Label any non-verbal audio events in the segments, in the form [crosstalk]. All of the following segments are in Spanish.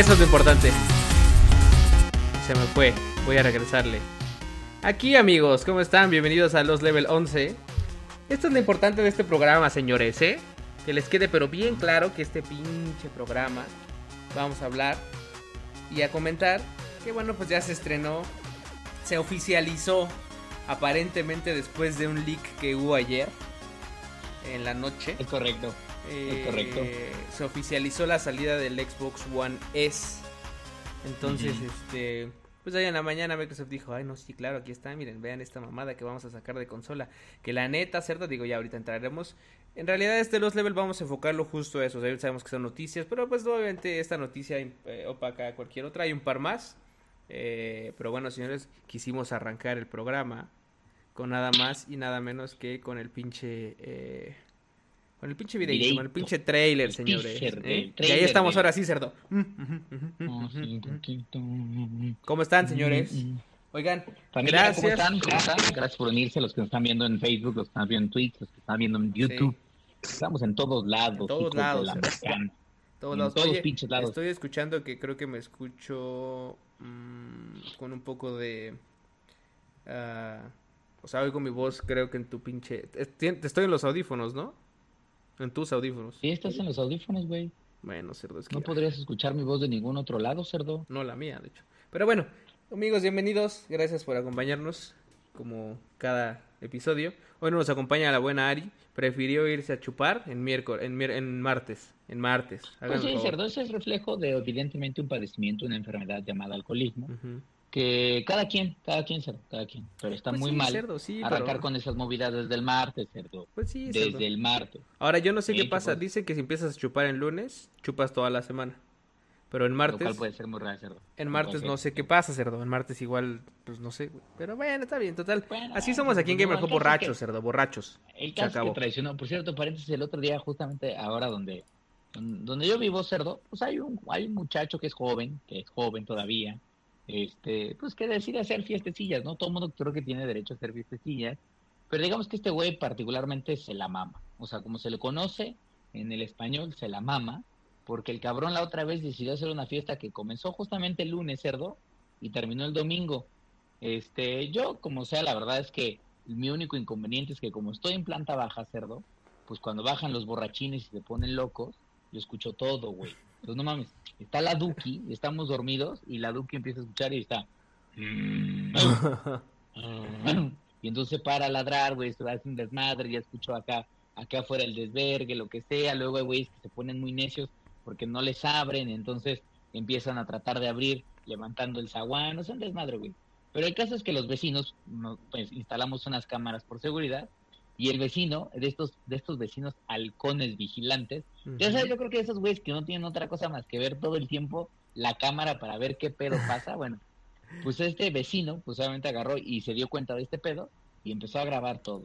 Eso es lo importante. Se me fue. Voy a regresarle. Aquí amigos, ¿cómo están? Bienvenidos a los Level 11. Esto es lo importante de este programa, señores, ¿eh? Que les quede pero bien claro que este pinche programa vamos a hablar y a comentar que bueno, pues ya se estrenó, se oficializó aparentemente después de un leak que hubo ayer en la noche. Es correcto. Eh, correcto. Se oficializó la salida del Xbox One S. Entonces, este, pues ahí en la mañana Microsoft dijo, ay no, sí, claro, aquí está, miren, vean esta mamada que vamos a sacar de consola. Que la neta, ¿cierto? Digo, ya ahorita entraremos. En realidad este Los Level vamos a enfocarlo justo a eso. O sea, sabemos que son noticias, pero pues obviamente esta noticia eh, opaca a cualquier otra. Hay un par más. Eh, pero bueno, señores, quisimos arrancar el programa con nada más y nada menos que con el pinche... eh, con el pinche videíto, con el pinche trailer, señores. ¿eh? Y ahí estamos ahora sí, cerdo. Mm. ¿Cómo están, señores? Mm, mm. Oigan, Familia, gracias. ¿cómo están? ¿Cómo están? Gracias por unirse, los que nos están viendo en Facebook, los que están viendo en Twitch, los que están viendo en YouTube. Estamos en todos lados. En todos lados, la ¿eh? Todos En lados. todos Oye, pinches lados. Estoy escuchando que creo que me escucho con un poco de... ah, o sea, oigo mi voz, creo que en tu pinche... Te estoy en los audífonos, ¿no? En tus audífonos. Sí, estás en los audífonos, güey. Bueno, cerdo, es que... No podrías escuchar mi voz de ningún otro lado, cerdo. No la mía, de hecho. Pero bueno, amigos, bienvenidos. Gracias por acompañarnos como cada episodio. Hoy no nos acompaña la buena Ari. Prefirió irse a chupar en miércoles, en, en martes. En martes. Pues sí, cerdo, eso es reflejo de evidentemente un padecimiento, una enfermedad llamada alcoholismo. Ujú. Que cada quien, cada quien, cerdo, cada quien. Pero está Pues muy sí, mal cerdo, sí, arrancar pero- con esas movidas desde el martes, cerdo. Pues sí, Desde cerdo. el martes. Ahora yo no sé qué pasa. pues- Dice que si empiezas a chupar en lunes, chupas toda la semana. Pero en Lo martes, cual puede ser muy raro, cerdo. en Lo martes no sé qué pasa, cerdo. En martes igual, pues no sé. güey. Pero bueno, está bien, total. Bueno, Así somos aquí en pues, Gamer no, el es borrachos, que- cerdo, borrachos. El Se caso es acabó. que traicionó, por cierto, paréntesis, el otro día, justamente ahora donde, donde yo vivo, cerdo, pues hay un, hay un muchacho que es joven, que es joven todavía, este, pues que decide hacer fiestecillas, ¿no? Todo mundo creo que tiene derecho a hacer fiestecillas, pero digamos que este güey particularmente se la mama, o sea, como se le conoce en el español, se la mama, porque el cabrón la otra vez decidió hacer una fiesta que comenzó justamente el lunes, cerdo, y terminó el domingo. Este, yo, como sea, la verdad es que mi único inconveniente es que como estoy en planta baja, cerdo, pues cuando bajan los borrachines y se ponen locos, yo escucho todo, güey. Entonces, no mames, está la Duki, estamos dormidos, y la Duki empieza a escuchar y está... y entonces se para a ladrar, güey, se hacer un desmadre, ya escucho acá, acá afuera el desvergue, lo que sea, luego hay güeyes que se ponen muy necios porque no les abren, entonces empiezan a tratar de abrir levantando el zaguán, o sea, un desmadre, güey. Pero el caso es que los vecinos, no, pues instalamos unas cámaras por seguridad, y el vecino, de estos, de estos vecinos halcones vigilantes, ya sabes, yo creo que esos güeyes que no tienen otra cosa más que ver todo el tiempo la cámara para ver qué pedo [laughs] pasa, bueno, pues este vecino, pues obviamente agarró y se dio cuenta de este pedo y empezó a grabar todo.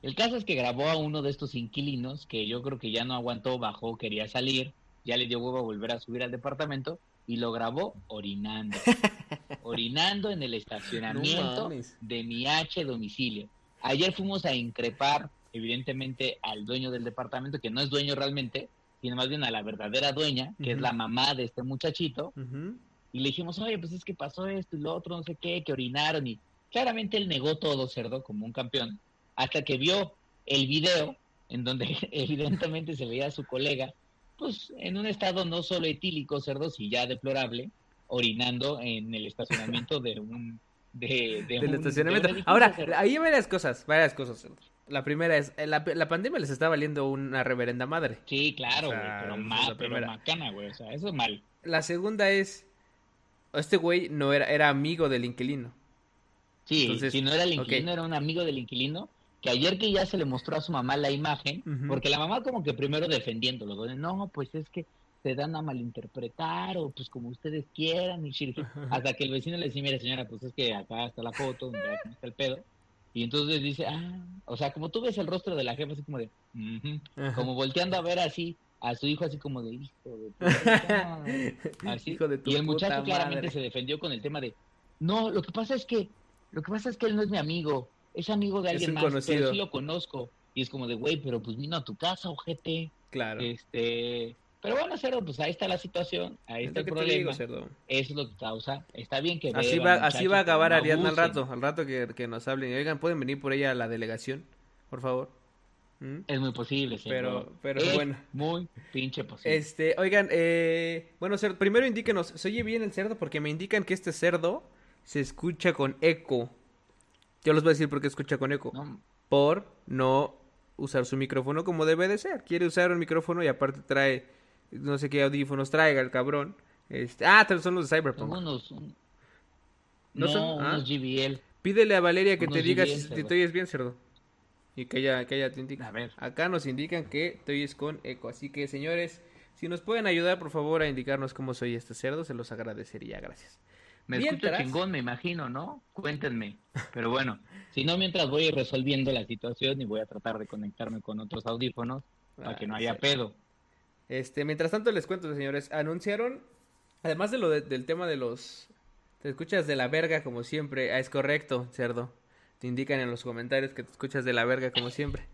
El caso es que grabó a uno de estos inquilinos que yo creo que ya no aguantó, bajó, quería salir, ya le dio huevo a volver a subir al departamento y lo grabó orinando. [laughs] orinando en el estacionamiento de mi H domicilio. Ayer fuimos a increpar, evidentemente, al dueño del departamento, que no es dueño realmente, sino más bien a la verdadera dueña, que es la mamá de este muchachito, y le dijimos, oye, pues es que pasó esto y lo otro, no sé qué, que orinaron, y claramente él negó todo, cerdo, como un campeón, hasta que vio el video, en donde [laughs] evidentemente se veía a su colega, pues en un estado no solo etílico, cerdo, si ya deplorable, orinando en el estacionamiento de un... De, de Del un- estacionamiento. de Ahora, hay varias cosas, varias cosas. La primera es, eh, la, la pandemia les está valiendo una reverenda madre. Sí, claro, O güey, sea, pero, esa ma- es la pero macana, güey, o sea, eso es mal. La segunda es, este güey no era, era amigo del inquilino. Sí, Entonces, si no era el inquilino, era un amigo del inquilino, que ayer que ya se le mostró a su mamá la imagen, porque la mamá como que primero defendiéndolo, no, pues es que se dan a malinterpretar, o pues como ustedes quieran, y shit". hasta que el vecino le dice, mira señora, pues es que acá está la foto, donde acá está el pedo, y entonces dice, ah, o sea, como tú ves el rostro de la jefa así como de, "Ujú", Ajá. como volteando a ver así a su hijo así como de hijo de puta madre". [laughs] Así. Hijo de tu y el puta muchacho claramente madre. se defendió con el tema de no, lo que pasa es que lo que pasa es que él no es mi amigo, es amigo de alguien más, conocido. pero sí lo conozco. Y es como de, güey, pero pues vino a tu casa, ojete. Claro. Este, Pero bueno, Cerdo, pues ahí está la situación, ahí está el problema. Eso es lo que causa. Está bien que Así va, así va a acabar Ariadna al rato, al rato que, que nos hablen. Oigan, ¿pueden venir por ella a la delegación? Por favor. ¿Mm? Es muy posible, Pero, pero bueno. Muy pinche posible. Este, oigan, eh, bueno, cerdo, primero indíquenos, ¿se oye bien el cerdo? Porque me indican que este cerdo se escucha con eco. Yo les voy a decir por qué escucha con eco. Por no usar su micrófono como debe de ser. Quiere usar un micrófono y aparte trae, no sé qué audífonos traiga el cabrón. Este, ah, son los de Cyberpunk. Unos, ¿No, son? unos ah. GBL. Pídele a Valeria que te diga si te oyes bien, cerdo. Y que ella, que ella te indique. A ver. Acá nos indican que te oyes con eco. Así que, señores, si nos pueden ayudar, por favor, a indicarnos cómo soy este cerdo, se los agradecería. Gracias. Me escucha chingón, me imagino, ¿no? Cuéntenme. Pero bueno, si no, mientras voy resolviendo la situación y voy a tratar de conectarme con otros audífonos para que no ah, haya pedo. Este, mientras tanto les cuento, señores, anunciaron, además de lo del tema de los... Te escuchas de la verga como siempre. Ah, es correcto, cerdo te indican en los comentarios que te escuchas de la verga como siempre.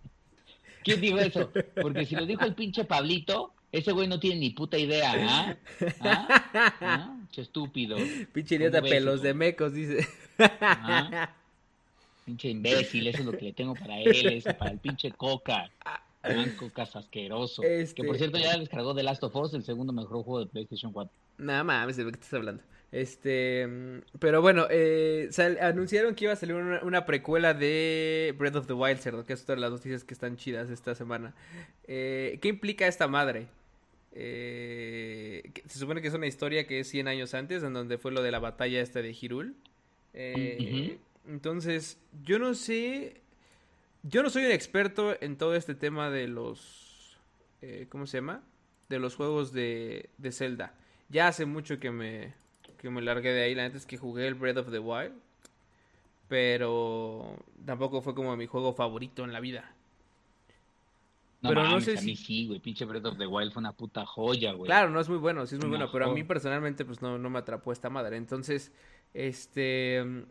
¿Quién dijo eso? Porque si lo dijo el pinche Pablito, ese güey no tiene ni puta idea, ¿ah? ¿Ah? ¿Ah? estúpido. Pinche idiota pelos de mecos, dice. ¿Ah? Pinche imbécil, eso es lo que le tengo para él, eso, para el pinche Coca. Coca asqueroso. Que por este cierto ya descargó The Last of Us, el segundo mejor juego de PlayStation 4. Nada mames, ¿de qué estás hablando? Este, pero bueno, eh, anunciaron que iba a salir una, precuela de Breath of the Wild, cerdo, que es de las noticias que están chidas esta semana. Eh, ¿Qué implica esta madre? Eh, se supone que es una historia que es 100 años antes, en donde fue lo de la batalla esta de Hirul. Entonces, yo no sé, yo no soy un experto en todo este tema de los, ¿cómo se llama? De los juegos de, de Zelda. Ya hace mucho que me, que me largué de ahí. La neta es que jugué el Breath of the Wild. Pero tampoco fue como mi juego favorito en la vida. pero no sé si... A mí sí, güey. Pinche Breath of the Wild fue una puta joya, güey. Claro, no es muy bueno, sí es muy bueno. Pero a mí personalmente, pues no, no me atrapó esta madre. Entonces, este.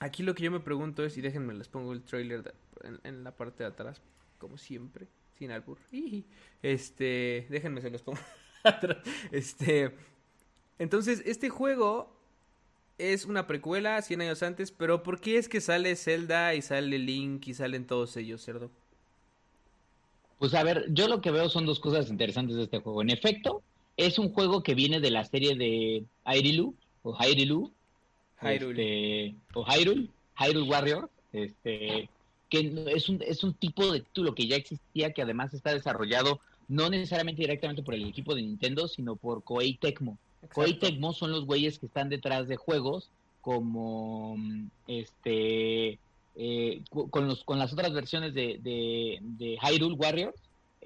Aquí lo que yo me pregunto es, y déjenme les pongo el trailer en, la parte de atrás, como siempre, sin albur. [laughs] Este, déjenme se los pongo [laughs] atrás. Este, entonces, este juego es una precuela 100 años antes, pero ¿por qué es que sale Zelda y sale Link y salen todos ellos, cerdo? Pues a ver, yo lo que veo son dos cosas interesantes de este juego. En efecto, es un juego que viene de la serie de Hyrule o Hyrule, Hyrule. Este, o Hyrule, Hyrule Warrior, este, que es un, es un tipo de título que ya existía, que además está desarrollado no necesariamente directamente por el equipo de Nintendo, sino por Koei Tecmo. Koei Tecmo son los güeyes que están detrás de juegos como este eh, con los con las otras versiones de, de, Hyrule Warriors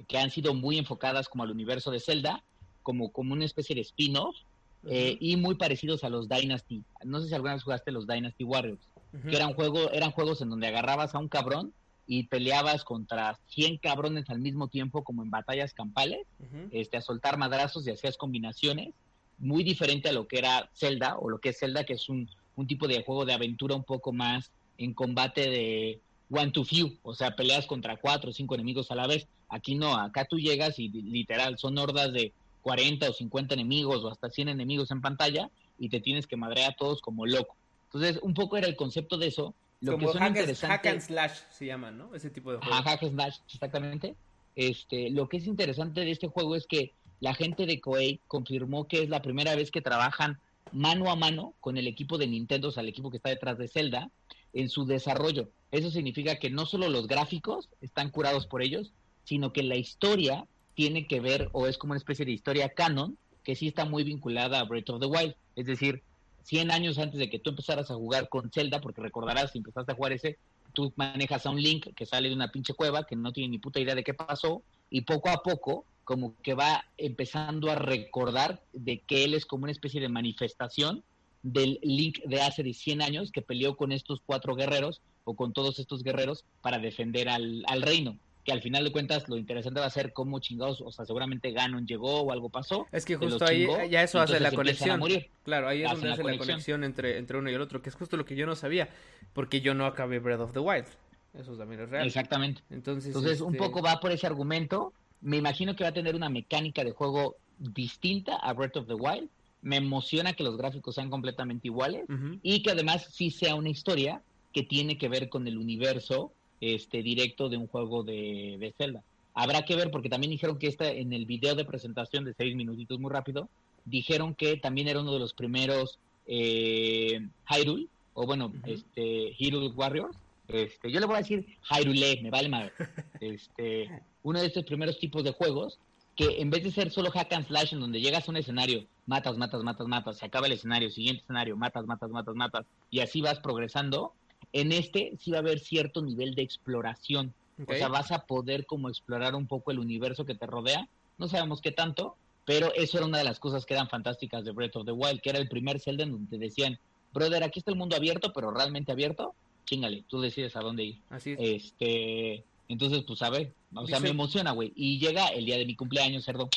que han sido muy enfocadas como al universo de Zelda como como una especie de spin-off eh, y muy parecidos a los Dynasty. No sé si alguna vez jugaste los Dynasty Warriors que eran juegos eran juegos en donde agarrabas a un cabrón y peleabas contra 100 cabrones al mismo tiempo como en batallas campales este a soltar madrazos y hacías combinaciones muy diferente a lo que era Zelda, o lo que es Zelda, que es un, tipo de juego de aventura un poco más en combate de one to few, o sea, peleas contra cuatro o cinco enemigos a la vez. Aquí no, acá tú llegas y literal son hordas de 40 o 50 enemigos o hasta 100 enemigos en pantalla y te tienes que madrear a todos como loco. Entonces, un poco era el concepto de eso. Lo como que hack, hack, and slash se llama, ¿no? Ese tipo de juego. hack and slash, exactamente. Este, lo que es interesante de este juego es que la gente de Koei confirmó que es la primera vez que trabajan mano a mano con el equipo de Nintendo, o sea, el equipo que está detrás de Zelda, en su desarrollo. Eso significa que no solo los gráficos están curados por ellos, sino que la historia tiene que ver o es como una especie de historia canon que sí está muy vinculada a Breath of the Wild. Es decir, 100 años antes de que tú empezaras a jugar con Zelda, porque recordarás si empezaste a jugar ese, tú manejas a un Link que sale de una pinche cueva, que no tiene ni puta idea de qué pasó, y poco a poco como que va empezando a recordar de que él es como una especie de manifestación del Link de hace de 100 años que peleó con estos cuatro guerreros o con todos estos guerreros para defender al, reino. Que al final de cuentas lo interesante va a ser cómo chingados, o sea, seguramente Ganon llegó o algo pasó. Es que justo ahí ya eso hace la conexión. Claro, ahí es donde hace la conexión, entre, entre uno y el otro, que es justo lo que yo no sabía, porque yo no acabé Breath of the Wild. Eso también es real. Exactamente. Entonces, Entonces un este poco va por ese argumento me imagino que va a tener una mecánica de juego distinta a Breath of the Wild. Me emociona que los gráficos sean completamente iguales y que además sí sea una historia que tiene que ver con el universo este directo de un juego de, de Zelda. Habrá que ver porque también dijeron que esta en el video de presentación de seis minutitos muy rápido dijeron que también era uno de los primeros eh, Hyrule o bueno Ujú. este Hyrule Warriors. Este, yo le voy a decir Hyrule, me vale madre. [laughs] Este, uno de estos primeros tipos de juegos que en vez de ser solo hack and slash en donde llegas a un escenario, matas, matas, matas, matas, se acaba el escenario, siguiente escenario, matas, matas, matas, matas, y así vas progresando, en este sí va a haber cierto nivel de exploración. O sea, vas a poder como explorar un poco el universo que te rodea. No sabemos qué tanto, pero eso era una de las cosas que eran fantásticas de Breath of the Wild, que era el primer Zelda en donde te decían, brother, aquí está el mundo abierto, pero realmente abierto, chingale, tú decides a dónde ir. Así es. Este, entonces, pues a ver, o sea, Dice- me emociona, güey. Y llega el día de mi cumpleaños, cerdo.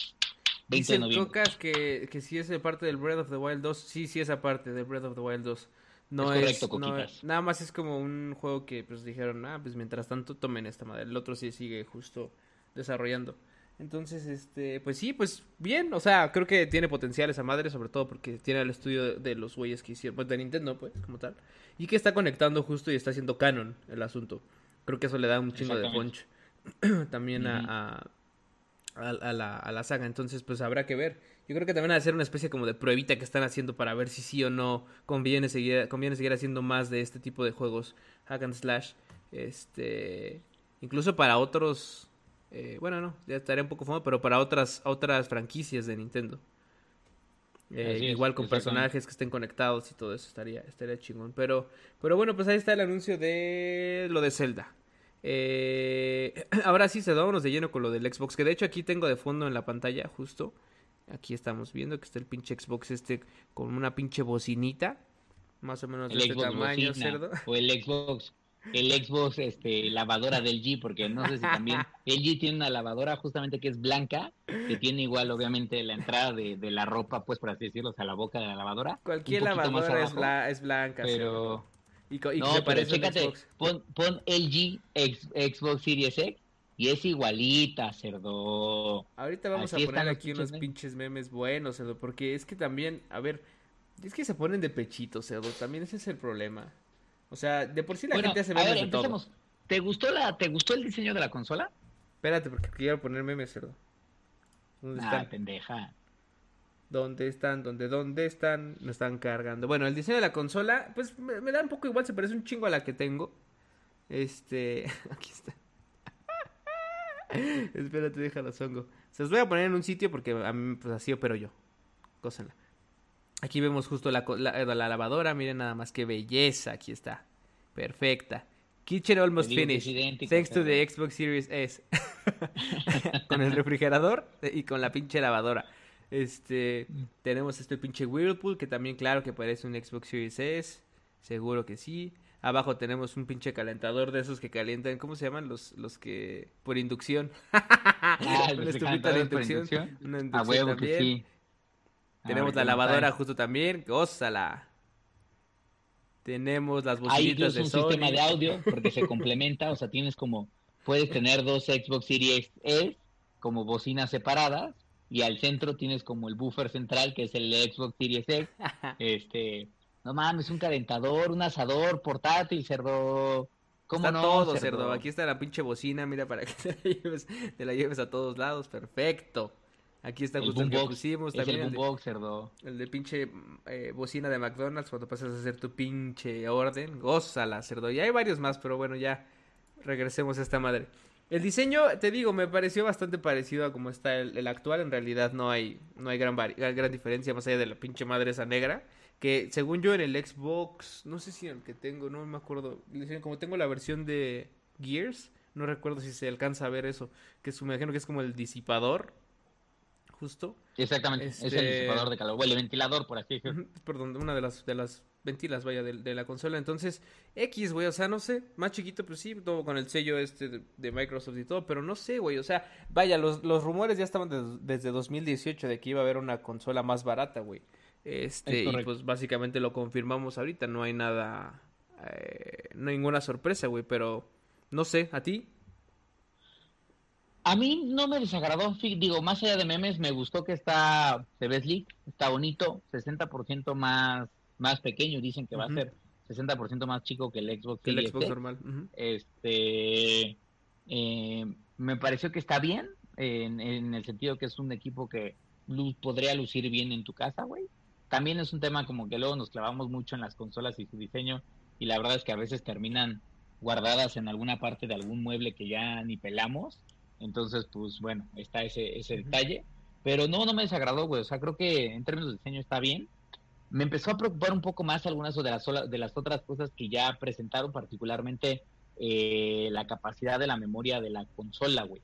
20 de Dice noviembre. Cocas que, que sí es parte del Breath of the Wild 2. Sí, sí es aparte del Breath of the Wild 2. No Es es, no- nada más es como un juego que pues dijeron, ah, pues mientras tanto tomen esta madre. El otro sí sigue justo desarrollando. Entonces, este, pues sí, pues bien, o sea, creo que tiene potencial esa madre, sobre todo porque tiene el estudio de, los güeyes que hicieron, pues de Nintendo, pues, como tal, y que está conectando justo y está haciendo canon el asunto. Creo que eso le da un chingo de punch [clears throat] también a, a la, a la saga, entonces pues habrá que ver. Yo creo que también va a ser una especie como de pruebita que están haciendo para ver si sí o no conviene seguir, conviene seguir haciendo más de este tipo de juegos hack and slash, este, incluso para otros eh, bueno, no, ya estaría un poco fumado, pero para otras, otras franquicias de Nintendo. Eh, es, igual con personajes que estén conectados y todo eso estaría, estaría chingón. Pero, pero bueno, pues ahí está el anuncio de lo de Zelda. Eh, [clears throat] ahora sí, se vámonos de lleno con lo del Xbox. Que de hecho aquí tengo de fondo en la pantalla, justo. Aquí estamos viendo que está el pinche Xbox este con una pinche bocinita. Más o menos de El este Xbox tamaño, bocina, cerdo. o el Xbox, el Xbox este, lavadora del G, porque no sé si también [laughs] el G tiene una lavadora justamente que es blanca, que tiene igual obviamente la entrada de, de la ropa, pues por así decirlo, o sea, la boca de la lavadora. Cualquier lavadora es, bla- es blanca. cerdo. Pero Y, y no, pero chécate, pon, pon LG Xbox Series X y es igualita, cerdo. Ahorita vamos Así a poner aquí unos pinches memes. pinches memes buenos, cerdo, porque es que también, a ver, es que se ponen de pechito, cerdo, también ese es el problema. O sea, de por sí la Bueno, gente hace a memes ver, de todo. ¿Te gustó la, te gustó el diseño de la consola? Espérate, porque quiero poner memes, cerdo. ¿Dónde Ah, están? pendeja. ¿Dónde están? ¿Dónde, dónde están? Me están cargando. Bueno, el diseño de la consola, pues me, me da un poco igual, se parece un chingo a la que tengo. Este, [laughs] aquí está. [laughs] Espérate, déjalo, zongo. Se los voy a poner en un sitio porque a mí, pues así opero yo. Cósenla. Aquí vemos justo la, co- la, la lavadora, miren nada más qué belleza, aquí está. Perfecta. Kitchen almost finished. idéntico, Thanks to the Xbox Series S. [laughs] con el refrigerador y con la pinche lavadora. Este, tenemos este pinche Whirlpool que también claro que parece un Xbox Series S. Seguro que sí. Abajo tenemos un pinche calentador de esos que calientan, ¿cómo se llaman? Los, los que por inducción. [laughs] Ah, Una estufita de inducción. inducción. Una A inducción huevo también. que sí. Tenemos Ahorita la lavadora justo también, gózala. Tenemos las Hay bocinitas de un Sony. sistema de audio porque se [laughs] complementa, o sea, tienes como, puedes tener dos Xbox Series S como bocinas separadas y al centro tienes como el buffer central que es el Xbox Series X. [laughs] Este, no mames, un calentador, un asador portátil, cerdo. ¿Cómo está no, todo, cerdo. Aquí está la pinche bocina, mira, para que [laughs] te la lleves, te la lleves a todos lados. Perfecto. Aquí está El justo el que pusimos es también. El boombox, cerdo. el de pinche eh, bocina de McDonald's cuando pasas a hacer tu pinche orden. Gózala, cerdo. Y hay varios más, pero bueno, ya regresemos a esta madre. El diseño, te digo, me pareció bastante parecido a como está el, el actual. En realidad no hay, no hay gran, gran diferencia más allá de la pinche madre esa negra. Que según yo en el Xbox, no sé si en el que tengo, no me acuerdo. Como tengo la versión de Gears, no recuerdo si se alcanza a ver eso. Que es, me imagino que es como el disipador, justo. Exactamente, es Este- el disipador de calor, o el ventilador, por así decirlo. Perdón, una de las, de las ventilas, vaya, de, de la consola. Entonces, X, güey, o sea, no sé, más chiquito, pues sí, todo con el sello este de, de Microsoft y todo, pero no sé, güey, o sea, vaya, los, los rumores ya estaban des- desde 2018 de que iba a haber una consola más barata, güey. Este, Es y pues básicamente lo confirmamos ahorita, no hay nada, eh, no hay ninguna sorpresa, güey, pero no sé, ¿a ti? A mí no me desagradó, digo, más allá de memes, me gustó que está, se ve sleek, está bonito, 60% más, más pequeño, dicen que va a ser 60% más chico que el Xbox. Que el Xbox normal. Este, eh, me pareció que está bien, en, en, el sentido que es un equipo que podría lucir bien en tu casa, güey. También es un tema como que luego nos clavamos mucho en las consolas y su diseño, y la verdad es que a veces terminan guardadas en alguna parte de algún mueble que ya ni pelamos entonces, pues bueno, está ese, ese detalle. Pero no, no me desagradó, güey. O sea, creo que en términos de diseño está bien. Me empezó a preocupar un poco más algunas de las, de las otras cosas que ya presentaron, particularmente eh, la capacidad de la memoria de la consola, güey.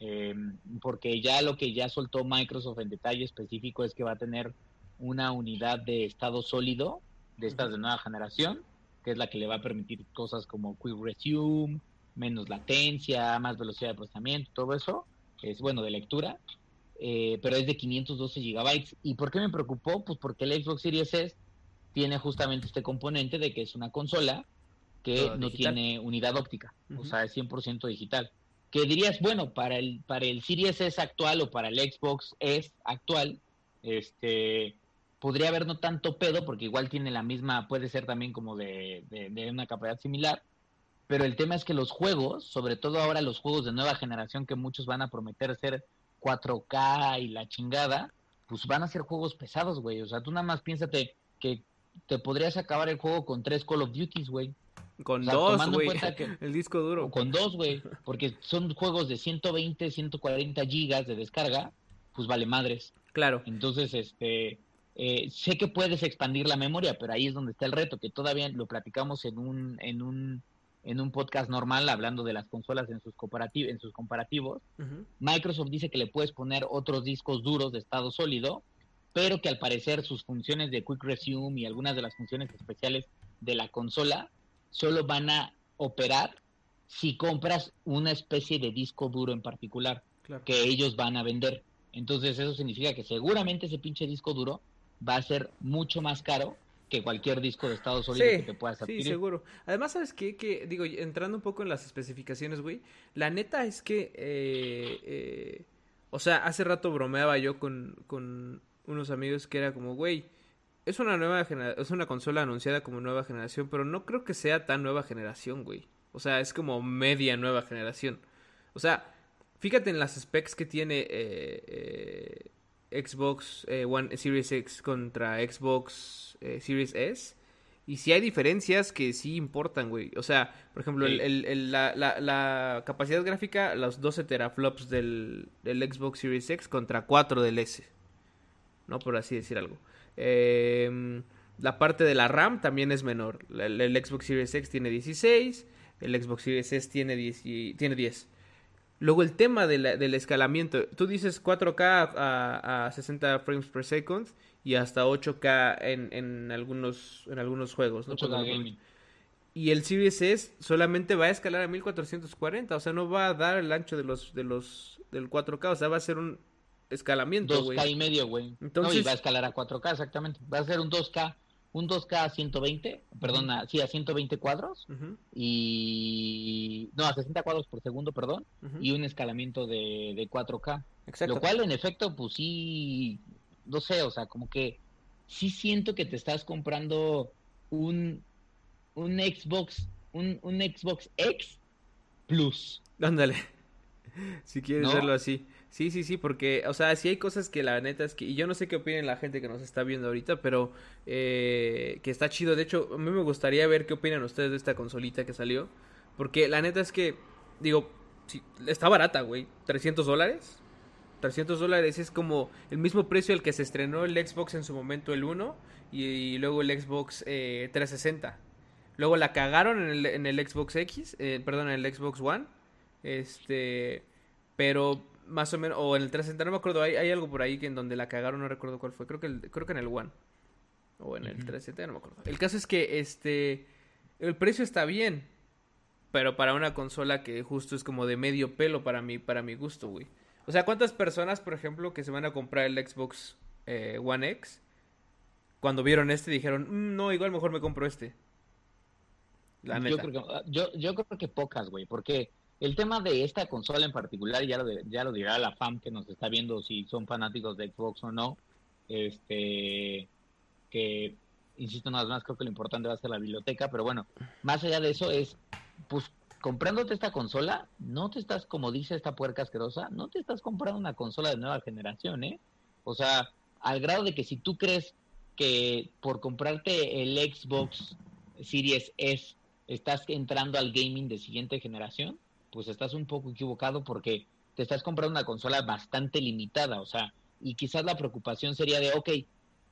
Em, porque ya lo que ya soltó Microsoft en detalle específico es que va a tener una unidad de estado sólido de estas de nueva generación, que es la que le va a permitir cosas como Quick Resume, menos latencia, más velocidad de procesamiento, todo eso, es bueno de lectura, eh, pero es de 512 gigabytes. ¿Y por qué me preocupó? Pues porque el Xbox Series S tiene justamente este componente de que es una consola que no tiene unidad óptica, o sea, es 100% digital. Que dirías, bueno, para el, para el Series S actual o para el Xbox S actual, este podría haber no tanto pedo, porque igual tiene la misma, puede ser también como de, de una capacidad similar, pero el tema es que los juegos, sobre todo ahora los juegos de nueva generación que muchos van a prometer ser 4K y la chingada, pues van a ser juegos pesados, güey. O sea, tú nada más piénsate que te podrías acabar el juego con tres Call of Duties, güey. Con dos, güey. [laughs] El disco duro. Con dos, güey. Porque son juegos de 120, 140 gigas de descarga, pues vale madres. Claro. Entonces, este, eh, sé que puedes expandir la memoria, pero ahí es donde está el reto, que todavía lo platicamos en un, en un en un podcast normal hablando de las consolas en sus, comparativos, en sus comparativos. Microsoft dice que le puedes poner otros discos duros de estado sólido, pero que al parecer sus funciones de Quick Resume y algunas de las funciones especiales de la consola solo van a operar si compras una especie de disco duro en particular que ellos van a vender. Entonces eso significa que seguramente ese pinche disco duro va a ser mucho más caro que cualquier disco de estado sólido que te puedas adquirir. Sí, seguro. Además, ¿sabes qué? Que, digo, entrando un poco en las especificaciones, güey, la neta es que, eh, eh, o sea, hace rato bromeaba yo con, con unos amigos que era como, güey, es una nueva es una consola anunciada como nueva generación, pero no creo que sea tan nueva generación, güey. O sea, es como media nueva generación. O sea, fíjate en las specs que tiene eh, Xbox One Series X contra Xbox eh, Series S. Y si hay diferencias que sí importan, güey. O sea, por ejemplo, el, la, la, capacidad gráfica, los 12 teraflops del, del, Xbox Series X contra 4 del S. ¿No? Por así decir algo. Em, la parte de la RAM también es menor. El, Xbox Series X tiene 16. El Xbox Series S tiene 10. Tiene 10. Luego el tema del escalamiento. Tú dices 4K a, a 60 frames per second y hasta 8K en, en algunos en algunos juegos, ¿no? Y el Series S solamente va a escalar a 1440, o sea, no va a dar el ancho de los de los del 4K, o sea, va a ser un escalamiento, güey. 2K y medio, güey. Entonces, no, y va a escalar a 4K exactamente. Va a ser un 2K, un 2K a 120, perdón, sí, a 120 cuadros y no, a 60 cuadros por segundo, perdón, y un escalamiento de, de 4K. Exacto. Lo cual en efecto pues sí no sé, o sea, como que sí siento que te estás comprando un, un Xbox, un, un Xbox X Plus. Ándale. [laughs] si quieres verlo así. Sí, sí, sí, porque, o sea, sí hay cosas que la neta es que, y yo no sé qué opinen la gente que nos está viendo ahorita, pero eh, que está chido. De hecho, a mí me gustaría ver qué opinan ustedes de esta consolita que salió. Porque la neta es que, digo, sí, está barata, güey. 300 dólares. 300 dólares es como el mismo precio al que se estrenó el Xbox en su momento el 1 y, luego el Xbox 360. Eh, luego la cagaron en el, en el Xbox X, eh, perdón, en el Xbox One. Este, pero más o menos, o en el 360, no me acuerdo, hay, hay algo por ahí que en donde la cagaron, no recuerdo cuál fue, creo que, creo que en el One. O en el 360, no me acuerdo. El caso es que este, el precio está bien, pero para una consola que justo es como de medio pelo para mí, para mi gusto, güey. O sea, ¿cuántas personas, por ejemplo, que se van a comprar el Xbox eh, One X, cuando vieron este dijeron, mm, no, igual mejor me compro este? La neta. Yo creo que, yo, yo creo que pocas, güey, porque el tema de esta consola en particular, ya lo, ya lo dirá la fam que nos está viendo si son fanáticos de Xbox o no, este, que, insisto nada más, creo que lo importante va a ser la biblioteca, pero bueno, más allá de eso es, pues comprándote esta consola, no te estás, como dice esta puerca asquerosa, no te estás comprando una consola de nueva generación, ¿eh? O sea, al grado de que si tú crees que por comprarte el Xbox Series S estás entrando al gaming de siguiente generación, pues estás un poco equivocado porque te estás comprando una consola bastante limitada, o sea, y quizás la preocupación sería de, ok,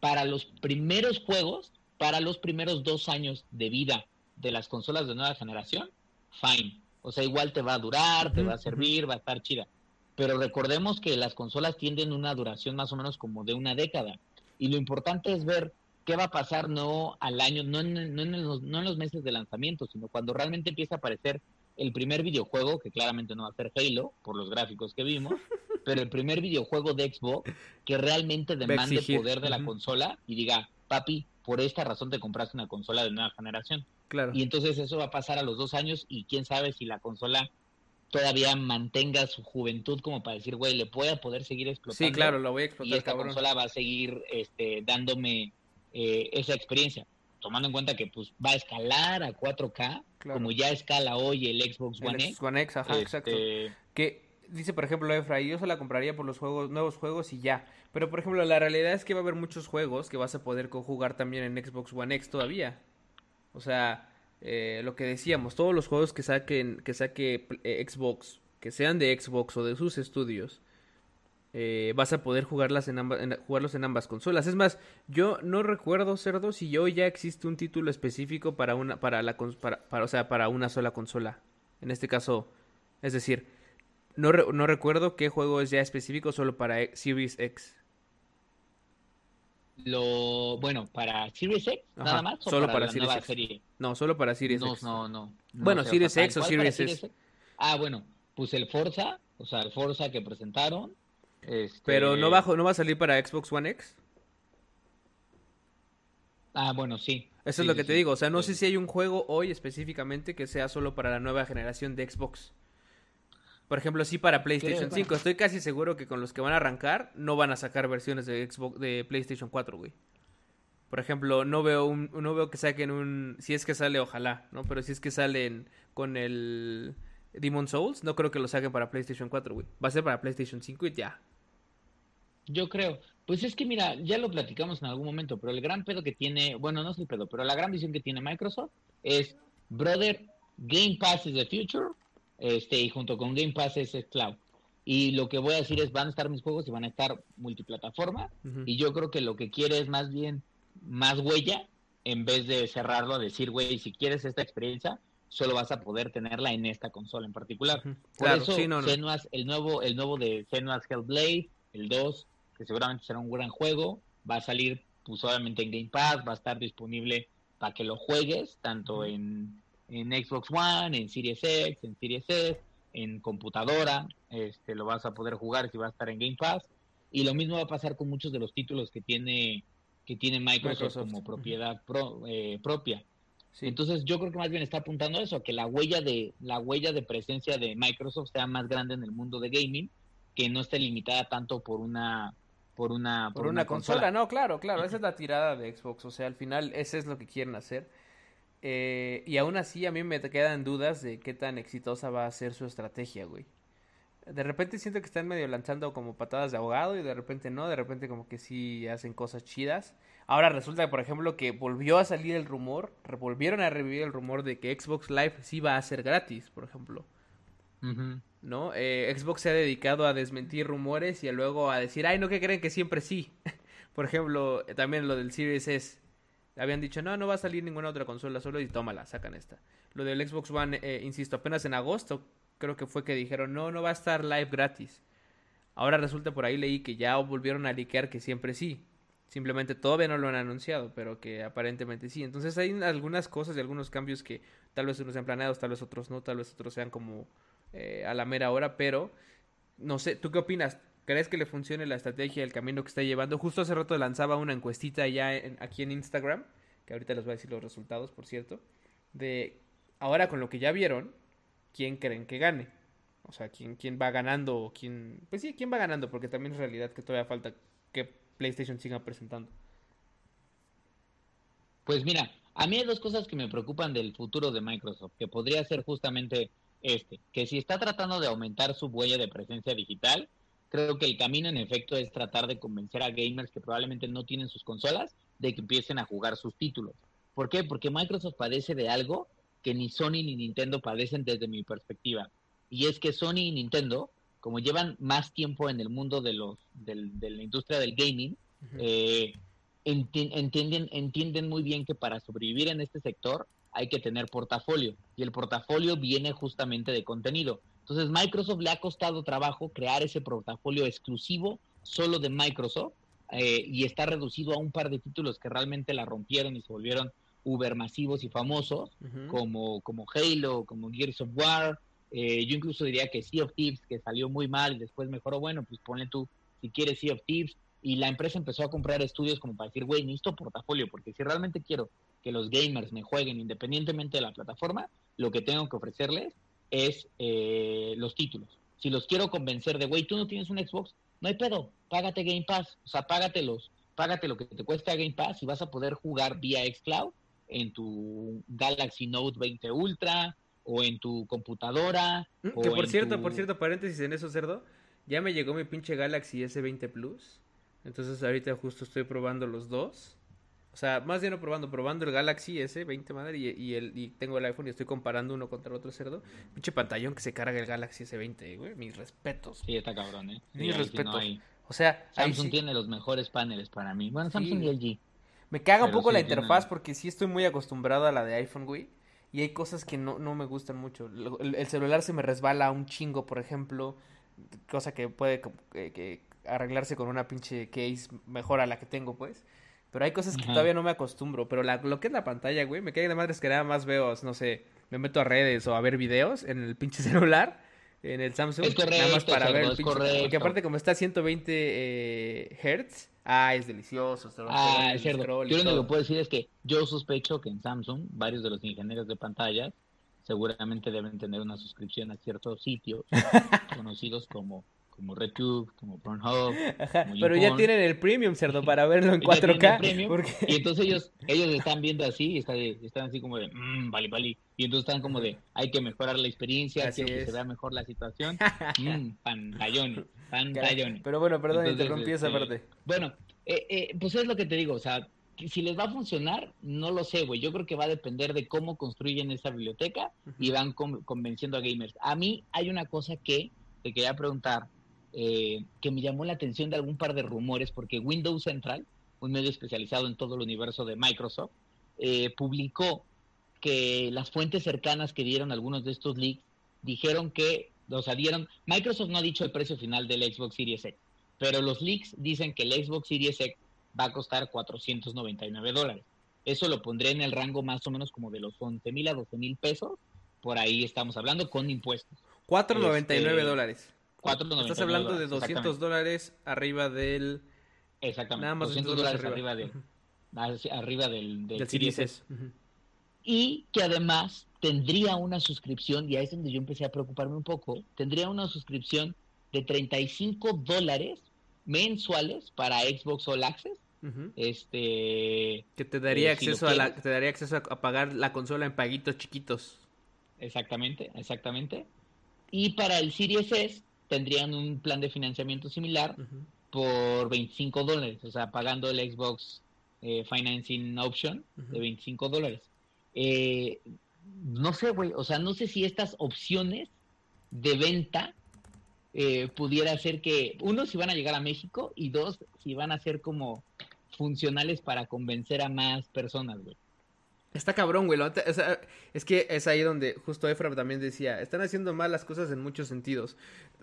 para los primeros juegos, para los primeros dos años de vida de las consolas de nueva generación, fine. O sea, igual te va a durar, te va a servir, va a estar chida. Pero recordemos que las consolas tienden una duración más o menos como de una década. Y lo importante es ver qué va a pasar no al año, no en, no en, los, no en los meses de lanzamiento, sino cuando realmente empieza a aparecer el primer videojuego, que claramente no va a ser Halo, por los gráficos que vimos, [laughs] pero el primer videojuego de Xbox que realmente demande poder de la consola y diga, papi, por esta razón te compraste una consola de nueva generación. Claro. Y entonces eso va a pasar a los dos años y quién sabe si la consola todavía mantenga su juventud como para decir, güey, le pueda poder seguir explotando. Sí, claro, lo voy a explotar. Y esta consola va a seguir este, dándome eh, esa experiencia tomando en cuenta que pues va a escalar a 4K, como ya escala hoy el Xbox One X. One X, ajá, exacto. Este, que dice, por ejemplo, Efra, yo se la compraría por los juegos, nuevos juegos y ya. Pero, por ejemplo, la realidad es que va a haber muchos juegos que vas a poder conjugar también en Xbox One X todavía. O sea, eh, lo que decíamos, todos los juegos que saquen, que saque eh, Xbox, que sean de Xbox o de sus estudios, eh, vas a poder jugarlas en ambas, jugarlos en ambas consolas. Es más, yo no recuerdo, Cerdo, si yo ya existe un título específico para una, para la, para, o sea, para una sola consola. En este caso, es decir, no, no recuerdo qué juego es ya específico solo para Series X. Lo bueno, para Series X, nada más. solo para, Series X. No, solo para Series X. No, no, bueno, Series X o Series X. Ah, bueno, pues el Forza, o sea, el Forza que presentaron este, Pero no bajo, no va a salir para Xbox One X. Ah, bueno, sí. Eso es lo que te digo. O sea, no sé si hay un juego hoy específicamente que sea solo para la nueva generación de Xbox. Por ejemplo, sí para PlayStation 5. Estoy casi seguro que con los que van a arrancar no van a sacar versiones de Xbox de PlayStation 4, güey. Por ejemplo, no veo un, no veo que saquen un, si es que sale, ojalá, ¿no? Pero si es que salen con el Demon Souls, no creo que lo saquen para PlayStation 4, güey. Va a ser para PlayStation 5 y ya. Yo creo. Pues es que mira, ya lo platicamos en algún momento, pero el gran pedo que tiene, bueno, no es el pedo, pero la gran visión que tiene Microsoft es, brother, Game Pass is the future, este, y junto con Game Pass es cloud. Y lo que voy a decir es, van a estar mis juegos y van a estar multiplataforma, y yo creo que lo que quiere es más bien más huella, en vez de cerrarlo a decir, güey, si quieres esta experiencia, solo vas a poder tenerla en esta consola en particular. Por eso, el nuevo, el nuevo de Senua's Hellblade, el 2, que seguramente será un gran juego. Va a salir, pues obviamente en Game Pass, va a estar disponible para que lo juegues, tanto en, en Xbox One, en Series X, en Series S, en computadora, este, lo vas a poder jugar si va a estar en Game Pass. Y lo mismo va a pasar con muchos de los títulos que tiene, que tiene Microsoft, como propiedad eh, propia. Entonces yo creo que más bien está apuntando a eso, que la huella de la huella de presencia de Microsoft sea más grande en el mundo de gaming, que no esté limitada tanto por una por una, por, una, consola. No, claro, claro, esa es la tirada de Xbox, o sea, al final ese es lo que quieren hacer. Eh, y aún así a mí me quedan dudas de qué tan exitosa va a ser su estrategia, güey. De repente siento que están medio lanzando como patadas de ahogado y de repente no, de repente como que sí hacen cosas chidas. Ahora resulta, por ejemplo, que volvió a salir el rumor, volvieron a revivir el rumor de que Xbox Live sí va a ser gratis, por ejemplo. ¿no? Eh, Xbox se ha dedicado a desmentir rumores y a luego a decir, ay, no, que creen que siempre sí. [laughs] Por ejemplo, también lo del Series S. Habían dicho, no, no va a salir ninguna otra consola solo y tómala, sacan esta. Lo del Xbox One, eh, insisto, apenas en agosto creo que fue que dijeron, no, no va a estar live gratis. Ahora resulta por ahí leí que ya volvieron a liquear que siempre sí. Simplemente todavía no lo han anunciado, pero que aparentemente sí. Entonces hay algunas cosas y algunos cambios que tal vez unos sean planeados, tal vez otros no, tal vez otros sean como eh, a la mera hora, pero no sé, ¿tú qué opinas? ¿Crees que le funcione la estrategia, el camino que está llevando? Justo hace rato lanzaba una encuestita ya aquí en Instagram, que ahorita les voy a decir los resultados, por cierto, de ahora con lo que ya vieron, ¿quién creen que gane? O sea, quién, quién va ganando quién... Pues sí, quién va ganando, porque también es realidad que todavía falta que PlayStation siga presentando. Pues mira, a mí hay dos cosas que me preocupan del futuro de Microsoft, que podría ser justamente este, que si está tratando de aumentar su huella de presencia digital, creo que el camino en efecto es tratar de convencer a gamers que probablemente no tienen sus consolas de que empiecen a jugar sus títulos. ¿Por qué? Porque Microsoft padece de algo que ni Sony ni Nintendo padecen desde mi perspectiva. Y es que Sony y Nintendo, como llevan más tiempo en el mundo de, los, de la industria del gaming, eh, entienden, entienden muy bien que para sobrevivir en este sector hay que tener portafolio. Y el portafolio viene justamente de contenido. Entonces Microsoft le ha costado trabajo crear ese portafolio exclusivo solo de Microsoft eh, y está reducido a un par de títulos que realmente la rompieron y se volvieron uber masivos y famosos, como, como Halo, como Gears of War. Eh, yo incluso diría que Sea of Thieves, que salió muy mal y después mejoró, bueno, pues ponle tú, si quieres Sea of Thieves. Y la empresa empezó a comprar estudios como para decir, güey, necesito portafolio, porque si realmente quiero que los gamers me jueguen independientemente de la plataforma, lo que tengo que ofrecerles es eh, los títulos. Si los quiero convencer de, güey, tú no tienes un Xbox, no hay pedo, págate Game Pass, o sea, págatelos, págate lo que te cuesta Game Pass y vas a poder jugar vía xCloud en tu Galaxy Note 20 Ultra o en tu computadora. Mm, que por cierto, por cierto, paréntesis en eso, cerdo, ya me llegó mi pinche Galaxy S20 Plus, entonces ahorita justo estoy probando los dos. O sea, más bien no probando, probando el Galaxy S20, madre, y, el, y tengo el iPhone y estoy comparando uno contra el otro cerdo. Pinche pantallón que se carga el Galaxy S20, güey. Mis respetos. Sí, está cabrón, ¿eh? Mis respetos. O sea, Samsung tiene los mejores paneles para mí. Bueno, Samsung y LG. Me caga un poco la interfaz porque sí estoy muy acostumbrado a la de iPhone, güey. Y hay cosas que no, no me gustan mucho. El, celular se me resbala un chingo, por ejemplo. Cosa que puede que arreglarse con una pinche case mejor a la que tengo, pues. Pero hay cosas que todavía no me acostumbro. Pero la, lo que es la pantalla, güey, me cae de madres que nada más veo, no sé, me meto a redes o a ver videos en el pinche [laughs] celular, en el Samsung. nada más para ver el pinche. Porque aparte, como está a 120 eh, Hz, ah, es delicioso. Ah, es cierto. Yo lo único que puedo decir es que yo sospecho que en Samsung, varios de los ingenieros de pantallas seguramente deben tener una suscripción a ciertos sitios [laughs] conocidos como como RedTube, como Pornhub. pero ya tienen el premium, cerdo, para [laughs] verlo en 4K. Y [laughs] entonces ellos ellos están viendo así, y están, así como de, mmm, vale, vale. Y entonces están como de, hay que mejorar la experiencia, quiero que se vea mejor la situación. mmm, [laughs] pantallones, pantallones. Pero bueno, perdón, interrumpí esa este, parte. Bueno, eh, eh, pues es lo que te digo, o sea, si les va a funcionar, no lo sé, güey. Yo creo que va a depender de cómo construyen esa biblioteca y van convenciendo a gamers. A mí hay una cosa que te quería preguntar eh, que me llamó la atención de algún par de rumores, porque Windows Central, un medio especializado en todo el universo de Microsoft, eh, publicó que las fuentes cercanas que dieron algunos de estos leaks dijeron que, o sea, dieron, Microsoft no ha dicho el precio final del Xbox Series X, pero los leaks dicen que el Xbox Series X va a costar 499 dólares. Eso lo pondré en el rango más o menos como de los 11 mil a 12 mil pesos. Por ahí estamos hablando con impuestos. 499 este, dólares. Estás hablando de 200 dólares arriba del... Exactamente. Nada más 200 dólares arriba, de, arriba del, del, Series Y que además tendría una suscripción, y ahí es donde yo empecé a preocuparme un poco, tendría una suscripción de 35 dólares mensuales para Xbox All Access. Este que te daría eh, acceso a la, te daría acceso a pagar la consola en paguitos chiquitos. Exactamente, exactamente. Y para el Series S tendrían un plan de financiamiento similar por 25 dólares, o sea, pagando el Xbox eh, Financing Option de 25 dólares. Eh, no sé, güey, o sea, no sé si estas opciones de venta eh, pudiera hacer que, uno, si van a llegar a México y dos, si van a ser como funcionales para convencer a más personas, güey. Está cabrón, güey. es que es ahí donde justo Efra también decía, están haciendo mal las cosas en muchos sentidos.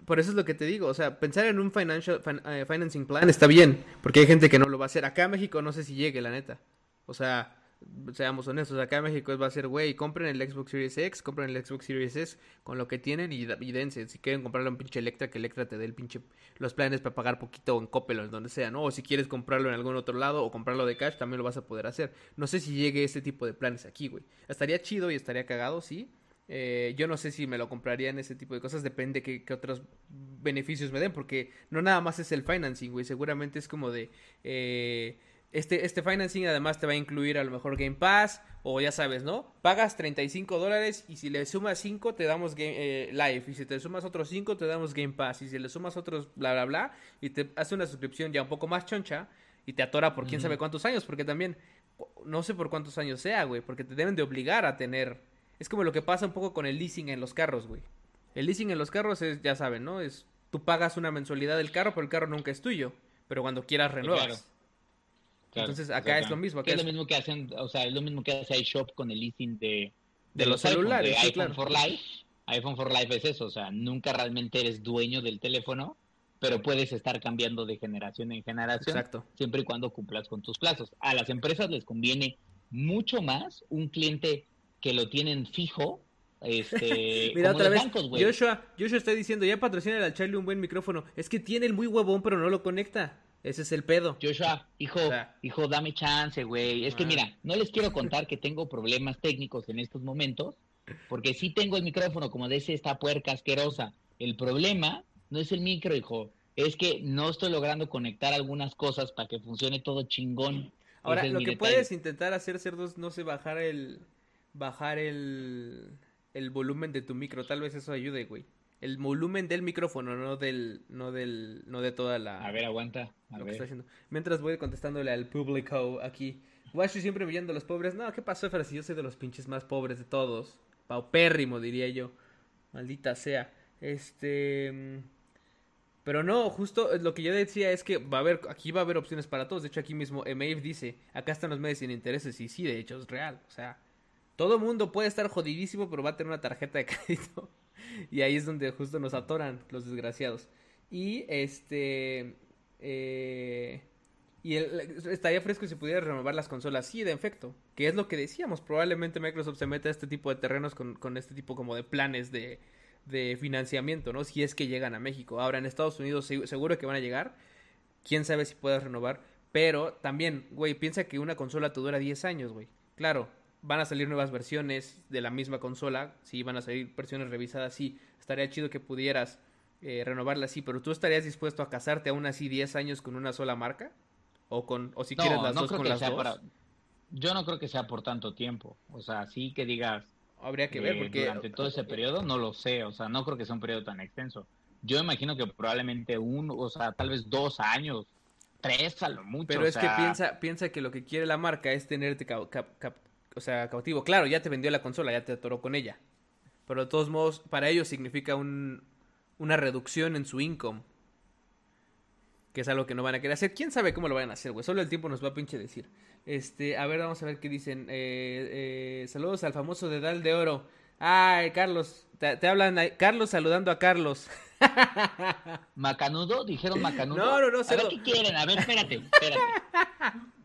Por eso es lo que te digo, o sea, pensar en un financial, eh, financing plan está bien, porque hay gente que no lo va a hacer. Acá en México no sé si llegue, la neta. O sea, seamos honestos, acá en México va a ser, güey, compren el Xbox Series X, compren el Xbox Series S con lo que tienen y, y dense. Si quieren comprarlo en pinche Electra, que Electra te dé el pinche, los planes para pagar poquito en Coppel o en donde sea, ¿no? O si quieres comprarlo en algún otro lado o comprarlo de cash, también lo vas a poder hacer. No sé si llegue este tipo de planes aquí, güey. Estaría chido y estaría cagado, sí. Eh, yo no sé si me lo compraría en ese tipo de cosas, depende qué, qué otros beneficios me den, porque no nada más es el financing, güey, seguramente es como de... Eh, este, este financing además te va a incluir a lo mejor Game Pass o ya sabes, ¿no? Pagas 35 dólares y si le sumas 5 te damos game, eh, Live y si te sumas otros 5 te damos Game Pass y si le sumas otros bla bla bla y te hace una suscripción ya un poco más choncha y te atora por quién sabe cuántos años porque también no sé por cuántos años sea, güey, porque te deben de obligar a tener es como lo que pasa un poco con el leasing en los carros, güey. El leasing en los carros es, ya saben, ¿no? Es tú pagas una mensualidad del carro, pero el carro nunca es tuyo, pero cuando quieras renuevas. Entonces acá es lo mismo. es, lo mismo que hacen, o sea, es lo mismo que hace iShop con el leasing de, de, los, celulares. iPhone for Life. iPhone for Life es eso, o sea, nunca realmente eres dueño del teléfono, pero puedes estar cambiando de generación en generación. Exacto. Siempre y cuando cumplas con tus plazos. A las empresas les conviene mucho más un cliente que lo tienen fijo. Este, [laughs] Mira otra vez, Joshua, Joshua está diciendo, ya patrocina al Charlie un buen micrófono. Es que tiene el muy huevón, pero no lo conecta. Ese es el pedo. Joshua, hijo, hijo, dame chance, güey. Es que ah. mira, no les quiero contar que tengo problemas técnicos en estos momentos, porque sí tengo el micrófono como de esta puerca asquerosa. El problema no es el micro, hijo, es que no estoy logrando conectar algunas cosas para que funcione todo chingón. Ahora, lo que puedes intentar hacer, Cerdos, no sé, bajar el, bajar el, el volumen de tu micro, tal vez eso ayude, güey el volumen del micrófono, no del, no del, no de toda la. A ver, aguanta. lo Que está haciendo. Mientras voy contestándole al público aquí. Washu siempre viendo a los pobres. No, ¿qué pasó, Efra? Si yo soy de los pinches más pobres de todos. Paupérrimo, diría yo. Maldita sea. Este. Pero no, justo lo que yo decía es que va a haber, aquí va a haber opciones para todos. De hecho, aquí mismo Emave dice, acá están los medios sin intereses. Y sí, de hecho, es real. O sea, todo mundo puede estar jodidísimo, pero va a tener una tarjeta de [laughs] crédito [laughs] y ahí es donde justo nos atoran los desgraciados. Y este... Eh, y estaría fresco si pudiera renovar las consolas. Sí, de efecto. Que es lo que decíamos. Probablemente Microsoft se meta a este tipo de terrenos con, con este tipo como de planes de, de, financiamiento, ¿no? Si es que llegan a México. Ahora en Estados Unidos seguro que van a llegar. Quién sabe si puedas renovar. Pero también, güey, piensa que una consola te dura 10 años, güey. Claro, van a salir nuevas versiones de la misma consola, sí, van a salir versiones revisadas, sí, estaría chido que pudieras eh, renovarla así, pero tú estarías dispuesto a casarte aún así 10 años con una sola marca? O con o si quieres las dos con las dos. Yo no creo que sea por tanto tiempo, o sea, sí que digas Habría que ver porque durante todo ese periodo no lo sé, o sea, no creo que sea un periodo tan extenso. Yo imagino que probablemente un, o sea, tal vez dos años, tres a lo mucho. Pero es que piensa, piensa que lo que quiere la marca es tenerte cap, o sea, cautivo. Claro, ya te vendió la consola, ya te atoró con ella. Pero de todos modos, para ellos significa un, una reducción en su income. Que es algo que no van a querer hacer. ¿Quién sabe cómo lo van a hacer, güey? Solo el tiempo nos va a pinche decir. Este, a ver, vamos a ver qué dicen. Eh, eh, saludos al famoso dedal de oro. Ay, Carlos, te, hablan. Carlos saludando a Carlos. [laughs] ¿Macanudo? ¿Dijeron macanudo? No, no, no. A ver qué quieren. A ver, espérate, espérate. [laughs]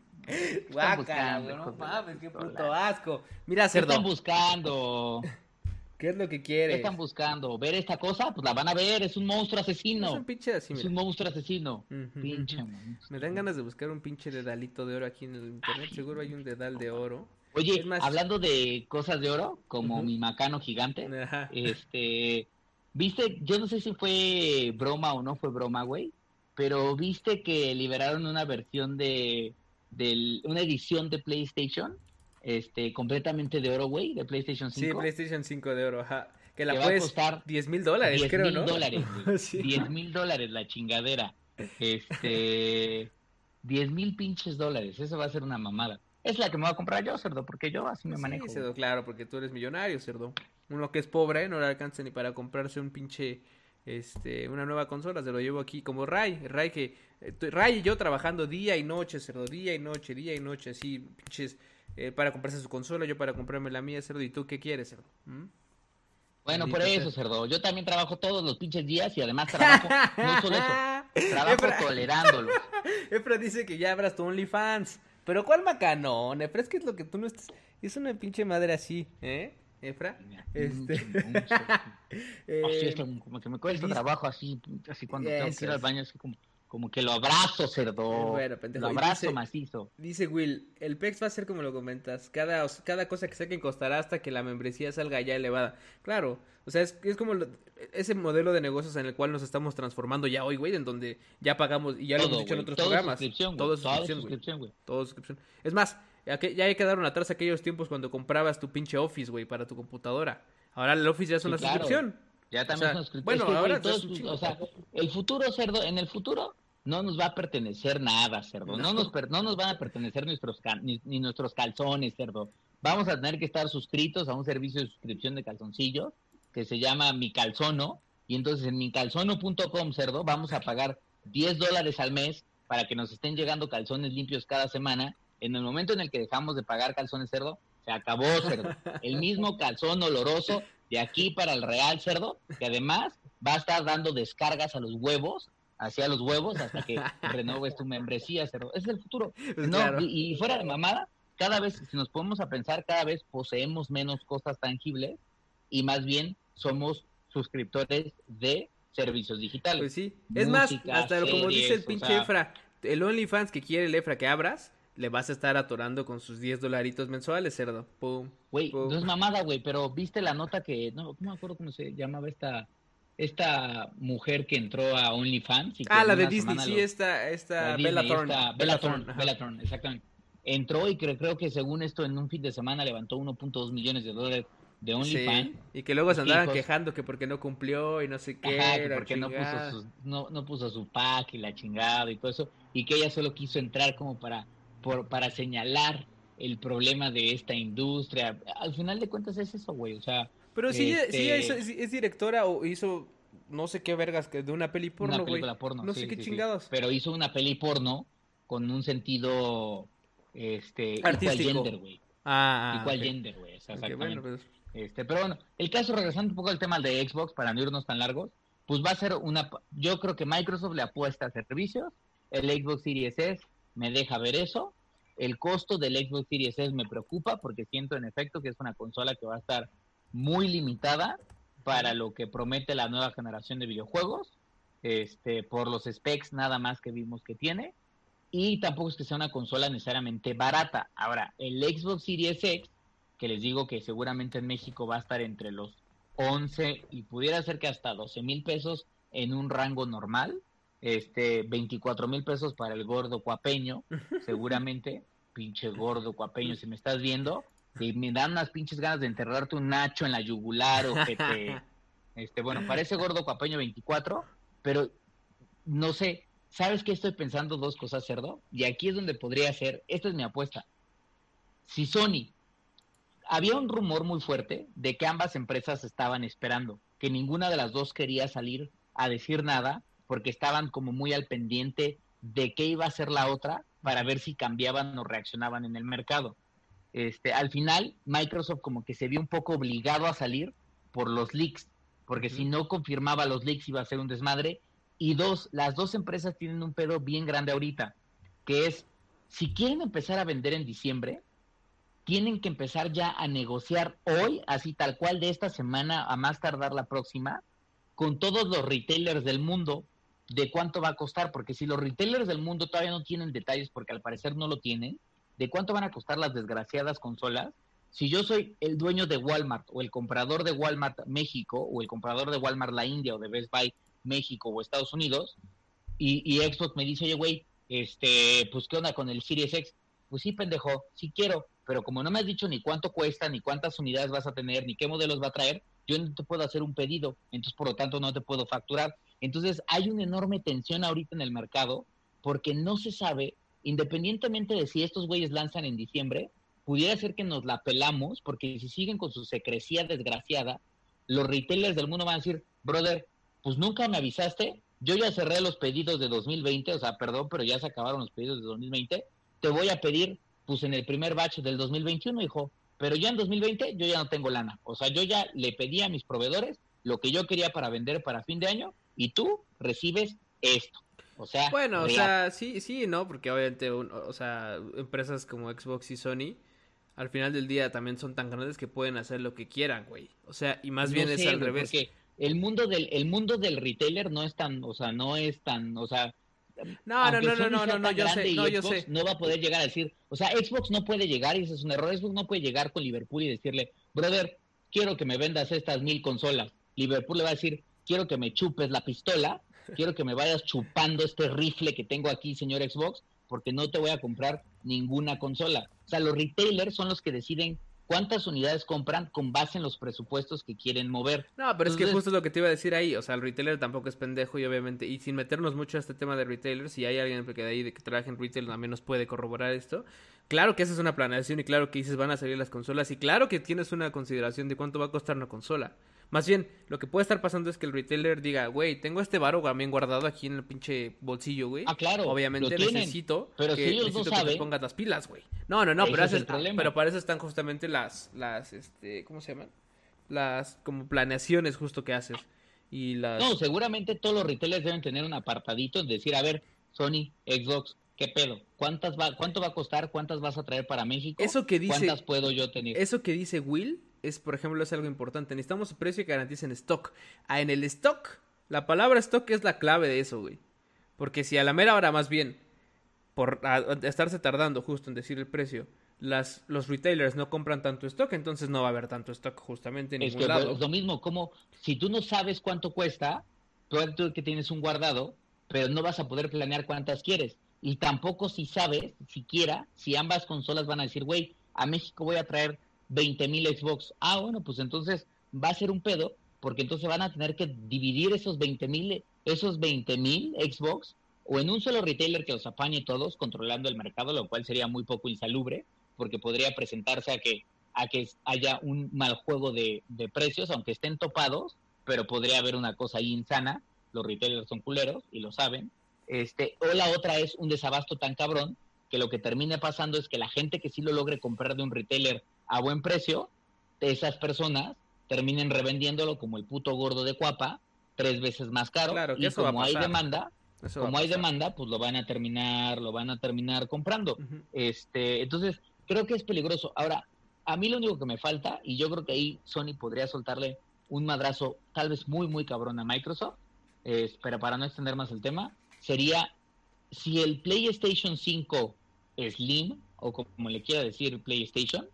Guácala, no mames, qué puto asco. Mira, cerdo. ¿Qué están buscando? [laughs] ¿Qué es lo que quiere? ¿Qué están buscando? ¿Ver esta cosa? Pues la van a ver, es un monstruo asesino. Es un pinche así, Es un monstruo asesino. Pinche Me dan ganas de buscar un pinche dedalito de oro aquí en el internet. Seguro hay un dedal de oro. Oye, hablando de cosas de oro, como mi macano gigante, este, viste, yo no sé si fue broma o no fue broma, güey, pero viste que liberaron una versión de de una edición de PlayStation este completamente de oro, güey, de PlayStation 5. Sí, PlayStation 5 de oro, ajá. Que la puedes... costar 10 mil dólares, creo, ¿no? dólares, [laughs] 10 mil dólares la chingadera. Este... 10 mil pinches dólares, eso va a ser una mamada. Es la que me voy a comprar yo, cerdo, porque yo así me manejo. Sí, cerdo, claro, porque tú eres millonario, cerdo. Uno que es pobre, no le alcanza ni para comprarse un pinche este, una nueva consola, se lo llevo aquí como Ray, Ray que, eh, Ray y yo trabajando día y noche, cerdo, día y noche, día y noche, así, pinches, eh, para comprarse su consola, yo para comprarme la mía, cerdo, ¿y tú qué quieres, cerdo? ¿Mm? Bueno, por eso, cerdo, yo también trabajo todos los pinches días y además trabajo, [laughs] no solo eso, trabajo tolerándolos. [laughs] Efra dice que ya abras tu OnlyFans, pero ¿cuál macanón? Efra, es que es lo que tú no estás, es una pinche madre así, ¿eh? Efra. Este... [laughs] eh, así es como que me cuesta trabajo así, así cuando tengo que ir al baño, así como, como que lo abrazo, cerdo. Bueno, pendejo. Lo abrazo dice- macizo. Dice Will, el PEX va a ser como lo comentas, cada, cada cosa que saquen costará hasta que la membresía salga ya elevada. Claro, o sea, es, es como lo- ese modelo de negocios en el cual nos estamos transformando ya hoy, güey, en donde ya pagamos, y ya lo hemos dicho en otros Todo programas. suscripción. Todo es suscripción, güey. Todo es suscripción. Es más, ya, que- ya quedaron atrás aquellos tiempos cuando comprabas tu pinche Office, güey, para tu computadora. Ahora el Office ya es Sí, una claro. suscripción. Ya O también sea, son suscriptores. bueno, Es que, güey, ahora es- o sea, el futuro, cerdo, en el futuro no nos va a pertenecer nada, cerdo. No, No. nos, per- no nos van a pertenecer nuestros ni nuestros calzones, cerdo. Vamos a tener que estar suscritos a un servicio de suscripción de calzoncillos que se llama Mi Calzono. Y entonces en micalzono.com, cerdo, vamos a pagar 10 dólares al mes para que nos estén llegando calzones limpios cada semana. En el momento en el que dejamos de pagar calzones, cerdo, se acabó, cerdo. [laughs] El mismo calzón oloroso de aquí para el Real Cerdo, que además va a estar dando descargas a los huevos, hacia los huevos, hasta que [laughs] renueves tu membresía, Cerdo. Ese es el futuro. Pues No, claro. y, y fuera de mamada, cada vez, si nos ponemos a pensar, cada vez poseemos menos cosas tangibles y más bien somos suscriptores de servicios digitales. Pues sí. Es más, hasta lo- como dice el series, o pinche sea- Efra, el OnlyFans que quiere el Efra que abras, le vas a estar atorando con sus 10 dolaritos mensuales, cerdo. Pum. Güey, no es mamada, güey, pero viste la nota que, no, no me acuerdo cómo se llamaba esta, esta mujer que entró a OnlyFans. y que Ah, la de Disney, sí, lo- esta, esta la Bella Thorne. Bella Thorne. Bella exactamente. Entró y creo, creo que según esto en un fin de semana levantó 1.2 millones de dólares de OnlyFans. Sí, y que luego se andaban Hijos. quejando que porque no cumplió y no sé qué. Ajá, que la porque no puso, su, no, no puso su pack y la chingada y todo eso, y que ella solo quiso entrar como para, por, para señalar el problema de esta industria. Al final de cuentas es eso, güey, o sea, Pero si ella, si ella este- es, es directora o hizo no sé qué vergas que de una peli porno, una güey. No sí, sé qué sí, sí. chingados. Pero hizo una peli porno con un sentido este Artístico. equal gender, güey. Ah, ah, ok. gender, güey. o sea, bueno, pues, Este, pero bueno, el caso, regresando un poco al tema de Xbox, para no irnos tan largos, pues va a ser una. Yo creo que Microsoft le apuesta a servicios. El Xbox Series S me deja ver eso. El costo del Xbox Series S me preocupa porque siento en efecto que es una consola que va a estar muy limitada para lo que promete la nueva generación de videojuegos, este, por los specs nada más que vimos que tiene. Y tampoco es que sea una consola necesariamente barata. Ahora, el Xbox Series X, que les digo que seguramente en México va a estar entre los 11 y pudiera ser que hasta 12 mil pesos en un rango normal, este 24 mil pesos para el gordo cuapeño, [laughs] seguramente, pinche gordo cuapeño, si me estás viendo, y me dan unas pinches ganas de enterrarte un nacho en la yugular o que te, este, bueno, parece gordo cuapeño 24, pero no sé, ¿sabes qué estoy pensando? Dos cosas, cerdo, y aquí es donde podría ser, esta es mi apuesta, si Sony había un rumor muy fuerte de que ambas empresas estaban esperando, que ninguna de las dos quería salir a decir nada porque estaban como muy al pendiente de qué iba a ser la otra para ver si cambiaban o reaccionaban en el mercado. Este, al final, Microsoft como que se vio un poco obligado a salir por los leaks, porque si no confirmaba los leaks iba a ser un desmadre. Y dos, las dos empresas tienen un pedo bien grande ahorita, que es, si quieren empezar a vender en diciembre, tienen que empezar ya a negociar hoy, así tal cual de esta semana a más tardar la próxima, con todos los retailers del mundo de cuánto va a costar, porque si los retailers del mundo todavía no tienen detalles, porque al parecer no lo tienen, de cuánto van a costar las desgraciadas consolas, si yo soy el dueño de Walmart o el comprador de Walmart México o el comprador de Walmart la India o de Best Buy México o Estados Unidos y, y Xbox me dice, oye, güey, este, pues qué onda con el Series X, pues sí, pendejo, sí quiero, pero como no me has dicho ni cuánto cuesta, ni cuántas unidades vas a tener, ni qué modelos va a traer, yo no te puedo hacer un pedido, entonces por lo tanto no te puedo facturar. Entonces hay una enorme tensión ahorita en el mercado porque no se sabe, independientemente de si estos güeyes lanzan en diciembre, pudiera ser que nos la pelamos porque si siguen con su secrecía desgraciada, los retailers del mundo van a decir, brother, pues nunca me avisaste, yo ya cerré los pedidos de 2020, o sea, perdón, pero ya se acabaron los pedidos de 2020, te voy a pedir, pues en el primer batch del 2021, hijo, pero ya en 2020 yo ya no tengo lana, o sea, yo ya le pedí a mis proveedores lo que yo quería para vender para fin de año y tú recibes esto. O sea, Bueno, o sea, sí, sí, no, porque obviamente, un- o sea, empresas como Xbox y Sony, al final del día también son tan grandes que pueden hacer lo que quieran, güey. O sea, y más No bien es al güey, revés. Porque el mundo del el mundo del retailer no es tan, o sea, no es tan, o sea, No, no, no, no, no, no, no, yo sé, no, yo sé. No va a poder llegar a decir, o sea, Xbox no puede llegar, y ese es un error, Xbox no puede llegar con Liverpool y decirle, brother, quiero que me vendas estas mil consolas. Liverpool le va a decir, quiero que me chupes la pistola, quiero que me vayas chupando este rifle que tengo aquí, señor Xbox, porque no te voy a comprar ninguna consola. O sea, los retailers son los que deciden cuántas unidades compran con base en los presupuestos que quieren mover. No, pero es que justo es lo que te iba a decir ahí, o sea, el retailer tampoco es pendejo y obviamente, y sin meternos mucho a este tema de retailers, si hay alguien que de ahí de que trabaja en retail también nos puede corroborar esto, claro que esa es una planeación y claro que dices van a salir las consolas y claro que tienes una consideración de cuánto va a costar una consola. Más bien, lo que puede estar pasando es que el retailer diga, güey, tengo este varo también guardado aquí en el pinche bolsillo, güey. Ah, claro. Obviamente necesito pero que, si ellos necesito no que te saben, pongas las pilas, güey. No, no, no, pero, es el haces- problema. pero para eso están justamente las, las, este, ¿cómo se llaman? Las, como planeaciones justo que haces. Y las... No, seguramente todos los retailers deben tener un apartadito de decir, a ver, Sony, Xbox, ¿qué pedo? ¿Cuántas va, ¿Cuánto va a costar? ¿Cuántas vas a traer para México? Eso que dice- ¿Cuántas puedo yo tener? Eso que dice Will es, por ejemplo, es algo importante. Necesitamos precio que garantice en stock. Ah, en el stock, la palabra stock es la clave de eso, güey. Porque si a la mera hora, más bien, por a- a estarse tardando justo en decir el precio, las, los retailers no compran tanto stock, entonces no va a haber tanto stock justamente en Es ningún que lado. es lo mismo, como si tú no sabes cuánto cuesta, tú que tienes un guardado, pero no vas a poder planear cuántas quieres. Y tampoco si sabes, siquiera, si ambas consolas van a decir, güey, a México voy a traer 20 mil Xbox. Ah, bueno, pues entonces va a ser un pedo, porque entonces van a tener que dividir esos 20 mil esos 20 mil Xbox o en un solo retailer que los apañe todos, controlando el mercado, lo cual sería muy poco insalubre, porque podría presentarse a que a que haya un mal juego de, de precios, aunque estén topados, pero podría haber una cosa ahí insana. Los retailers son culeros y lo saben. Este, o la otra es un desabasto tan cabrón que lo que termine pasando es que la gente que sí lo logre comprar de un retailer a buen precio, esas personas terminen revendiéndolo como el puto gordo de cuapa, tres veces más caro. Claro, y eso va a como hay demanda, Eso como hay demanda, pues lo van a terminar, lo van a terminar comprando. Este, entonces, creo que es peligroso. Ahora, a mí lo único que me falta, y yo creo que ahí Sony podría soltarle un madrazo tal vez muy, muy cabrón a Microsoft, pero para no extender más el tema, sería si el PlayStation 5 Slim, o como le quiera decir PlayStation,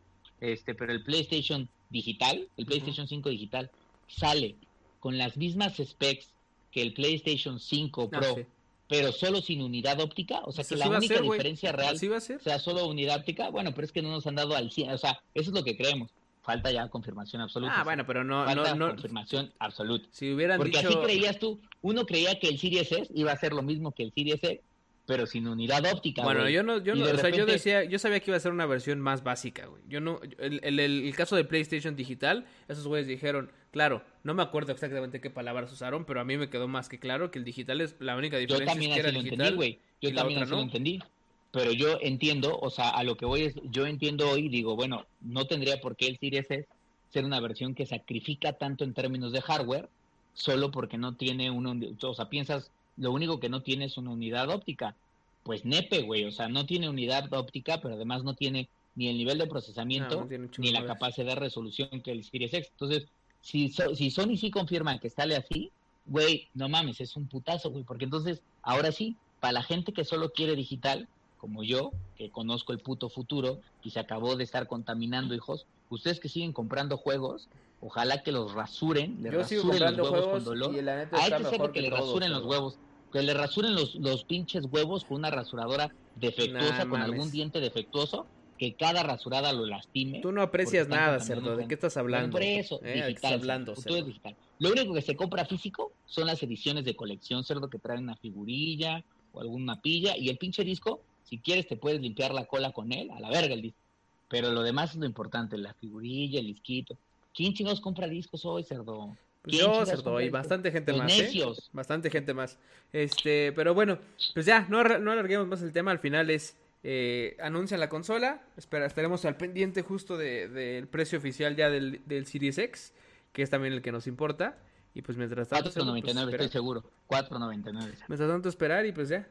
este, pero el PlayStation digital, el PlayStation 5 digital, sale con las mismas specs que el PlayStation 5 Ah, Pro, sí. pero solo sin unidad óptica, o sea que la única ser, diferencia real Así va a ser. o sea solo unidad óptica, bueno, pero es que no nos han dado al 100, o sea, eso es lo que creemos. Falta ya confirmación absoluta. Ah, bueno, pero no, Falta no, no. confirmación absoluta. Si hubieran Porque dicho. así creías tú, uno creía que el Series S iba a ser lo mismo que el Series S, pero sin unidad óptica. Bueno, yo no, yo no, o sea, yo decía, yo sabía que iba a ser una versión más básica, güey. Yo no, el, el, el- caso de PlayStation digital, esos güeyes dijeron, claro, no me acuerdo exactamente qué palabras usaron, pero a mí me quedó más que claro que el digital es la única Yo diferencia también es que así era lo digital. entendí, güey. Yo también así no. lo entendí. Pero yo entiendo, o sea, a lo que voy es, yo entiendo hoy, digo, bueno, no tendría por qué el Series S ser una versión que sacrifica tanto en términos de hardware, solo porque no tiene uni- o sea, piensas, lo único que no tiene es una unidad óptica. Pues nepe, güey, o sea, no tiene unidad óptica, pero además no tiene ni el nivel de procesamiento, No, no chingo ni la capacidad de resolución que el Series X. Entonces, si, so- si Sony sí confirma que sale así, güey, no mames, es un putazo, güey, porque entonces, ahora sí, para la gente que solo quiere digital, como yo, que conozco el puto futuro y se acabó de estar contaminando, hijos, ustedes que siguen comprando juegos, ojalá que los rasuren, le rasuren los huevos juegos con dolor. y la neta Hay está que ser que le todos, rasuren los huevos, que le rasuren los, los pinches huevos con una rasuradora defectuosa, Nah, con algún diente defectuoso, que cada rasurada lo lastime. Tú no aprecias nada, cerdo. ¿De qué estás hablando? por eso, ¿Eh? ¿De qué estás digital, hablando, es digital. Lo único que se compra físico son las ediciones de colección, cerdo, que traen una figurilla o alguna pilla. Y el pinche disco, si quieres, te puedes limpiar la cola con él, a la verga el disco. Pero lo demás es lo importante, la figurilla, el disquito. ¿Quién chingados compra discos hoy, cerdo? Pues ¿Quién yo, cerdo, y bastante gente más, ¿eh? Bastante gente más. Este, pero bueno, pues ya, no, no alarguemos más el tema. Al final es, eh, anuncian la consola. Espera, estaremos al pendiente justo de- del precio oficial ya del, del Series X, que es también el que nos importa. Y pues mientras tanto, cerdo, pues, 4.99, espera. estoy seguro. 4.99. Mientras tanto esperar y pues ya.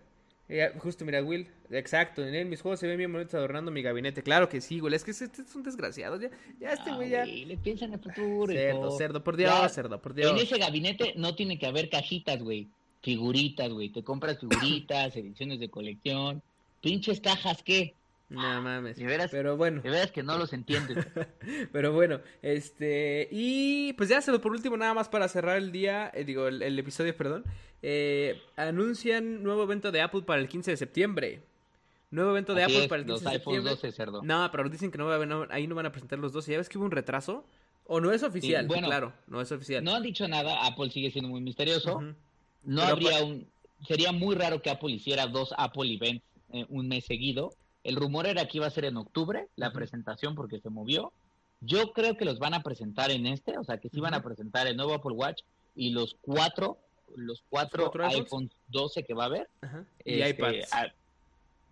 Eh, justo, mira, Will, exacto, en él mis juegos se ven bien bonitos adornando mi gabinete. Claro que sí, Will, es que este es un desgraciado. Ya, ya este Ah, güey ya. le piensan en el futuro. Cerdo, cerdo, por Dios, Ya, cerdo, por En Dios. ese gabinete no tiene que haber cajitas, güey. figuritas, güey. Te compras figuritas, [laughs] ediciones de colección. Pinches cajas, ¿qué? No mames. Pero bueno. de veras que no los entiendes. [laughs] Pero bueno, este. Y pues ya solo por último, nada más para cerrar el día, eh, digo, el, el episodio, perdón. eh, anuncian nuevo evento de Apple para el 15 de septiembre. Nuevo evento de Así Apple es, para el 15 los de septiembre. 12, cerdo. No, pero dicen que no va a haber- no- ahí no van a presentar los dos. ¿Ya ves que hubo un retraso? ¿O no es oficial? bueno, claro, no es oficial. No han dicho nada, Apple sigue siendo muy misterioso. No Pero habría pa- un... Sería muy raro que Apple hiciera dos Apple Events eh, un mes seguido. El rumor era que iba a ser en octubre la presentación porque se movió. Yo creo que los van a presentar en este, o sea que sí van a presentar el nuevo Apple Watch y los cuatro, los cuatro, ¿Cuatro iPhones? iPhone 12 que va a haber. Ajá. Y Este, iPads. A,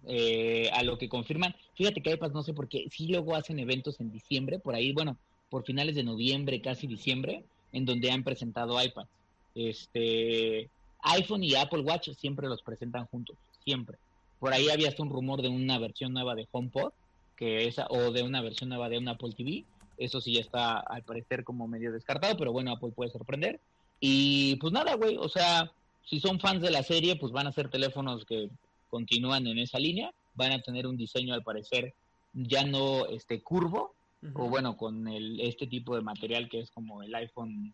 eh, a lo que confirman. Fíjate que iPads no sé por qué, sí luego hacen eventos en diciembre, por ahí, bueno, por finales de noviembre, casi diciembre, en donde han presentado iPads. Este, iPhone y Apple Watch siempre los presentan juntos, siempre. Por ahí había hasta un rumor de una versión nueva de HomePod, que esa, o de una versión nueva de un Apple TV. Eso sí ya está al parecer como medio descartado, pero bueno, Apple puede sorprender. Y pues nada, güey, o sea, si son fans de la serie, pues van a ser teléfonos que continúan en esa línea, van a tener un diseño al parecer ya no este curvo, o bueno, con el, este tipo de material que es como el iPhone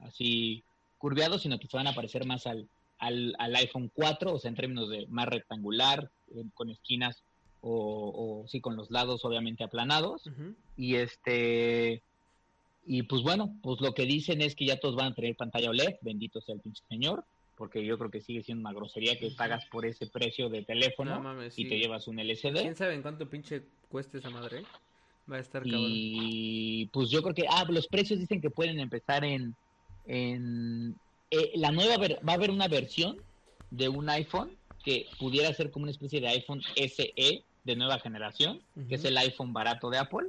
así curveado, sino que se van a parecer más al, al, al iPhone 4, o sea, en términos de más rectangular, eh, con esquinas o, o sí, con los lados obviamente aplanados. Y este, y pues bueno, pues lo que dicen es que ya todos van a tener pantalla OLED, bendito sea el pinche señor, porque yo creo que sigue siendo una grosería que pagas por ese precio de teléfono No mames, y sí. te llevas un LCD. ¿Quién sabe en cuánto pinche cueste esa madre? Va a estar cabrón. Y pues yo creo que, ah, los precios dicen que pueden empezar en, en eh, la nueva, ver- va a haber una versión de un iPhone que pudiera ser como una especie de iPhone SE de nueva generación, que es el iPhone barato de Apple,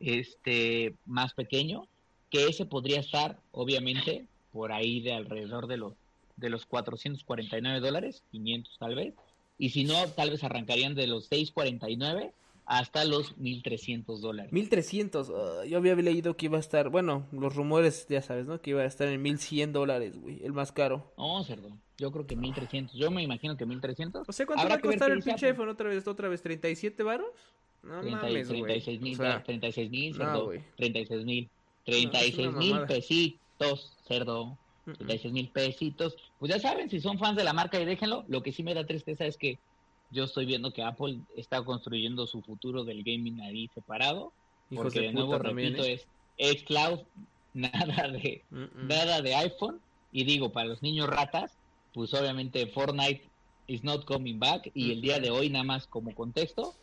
este más pequeño, que ese podría estar obviamente por ahí de alrededor de los de los 449 dólares, 500 tal vez, y si no, tal vez arrancarían de los 649 hasta los 1300 dólares. 1300. ah, yo había leído que iba a estar, bueno, los rumores, ya sabes, ¿no? Que iba a estar en 1100 dólares, güey, el más caro. No, cerdo. Yo creo que 1300. Yo me imagino que 1300. O sea, ¿cuánto va a costar el pinche Apple. iPhone otra vez, otra vez? ¿37 varos? No 30 y- mames, güey. 36 mil, O sea, 36 mil, no, cerdo. güey. 36 mil. No, 36 es una mil pesitos, cerdo. mm, mm. 36 mil pesitos. Pues ya saben, si son fans de la marca y déjenlo. Lo que sí me da tristeza es que yo estoy viendo que Apple está construyendo su futuro del gaming ahí separado. Hijos porque de, de, nuevo, también, repito, ¿eh? es xCloud, [laughs] nada de, Mm, mm. nada de iPhone. Y digo, para los niños ratas, pues obviamente Fortnite is not coming back. Y el día de hoy, nada más como contexto,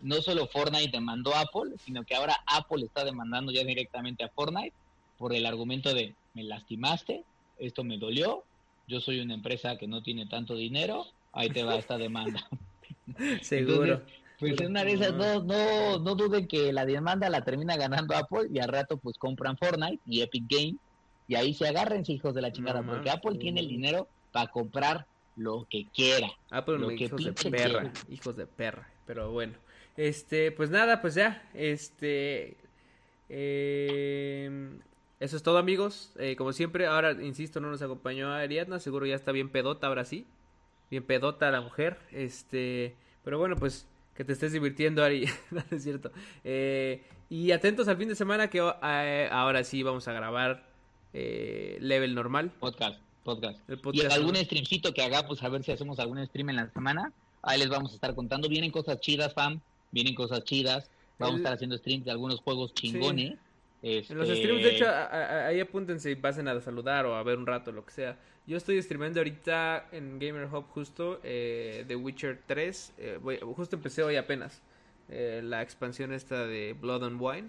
no solo Fortnite demandó a Apple, sino que ahora Apple está demandando ya directamente a Fortnite por el argumento de me lastimaste, esto me dolió, yo soy una empresa que no tiene tanto dinero, ahí te va esta demanda. [laughs] [laughs] Seguro. Entonces, pues en una de esas no, no, no duden que la demanda la termina ganando Apple y al rato pues compran Fortnite y Epic Games y ahí se agarren hijos de la chingada No porque. Apple tiene el dinero para comprar lo que quiera. Apple, Lo que hijos de perra, quiera. hijos de perra. Pero bueno, este, pues nada, pues ya, este, eh, eso es todo, amigos. Eh, como siempre, ahora insisto, no nos acompañó Ariadna, seguro ya está bien pedota, ahora sí, bien pedota la mujer. Este, pero bueno, pues que te estés divirtiendo, Ari, [laughs] no es cierto. Eh, y atentos al fin de semana que eh, ahora sí vamos a grabar eh, level normal. Podcast, podcast. El Y podcast algún normal. streamcito que hagamos, a ver si hacemos algún stream en la semana. Ahí les vamos a estar contando. Vienen cosas chidas, fam. Vienen cosas chidas. Vamos El- a estar haciendo streams de algunos juegos chingones. En los Este, streams, de hecho, a- a- ahí apúntense y pasen a saludar o a ver un rato, lo que sea. Yo estoy streamando ahorita en Gamer Hub justo eh, The Witcher 3. eh, voy- justo empecé hoy apenas eh, la expansión esta de Blood and Wine.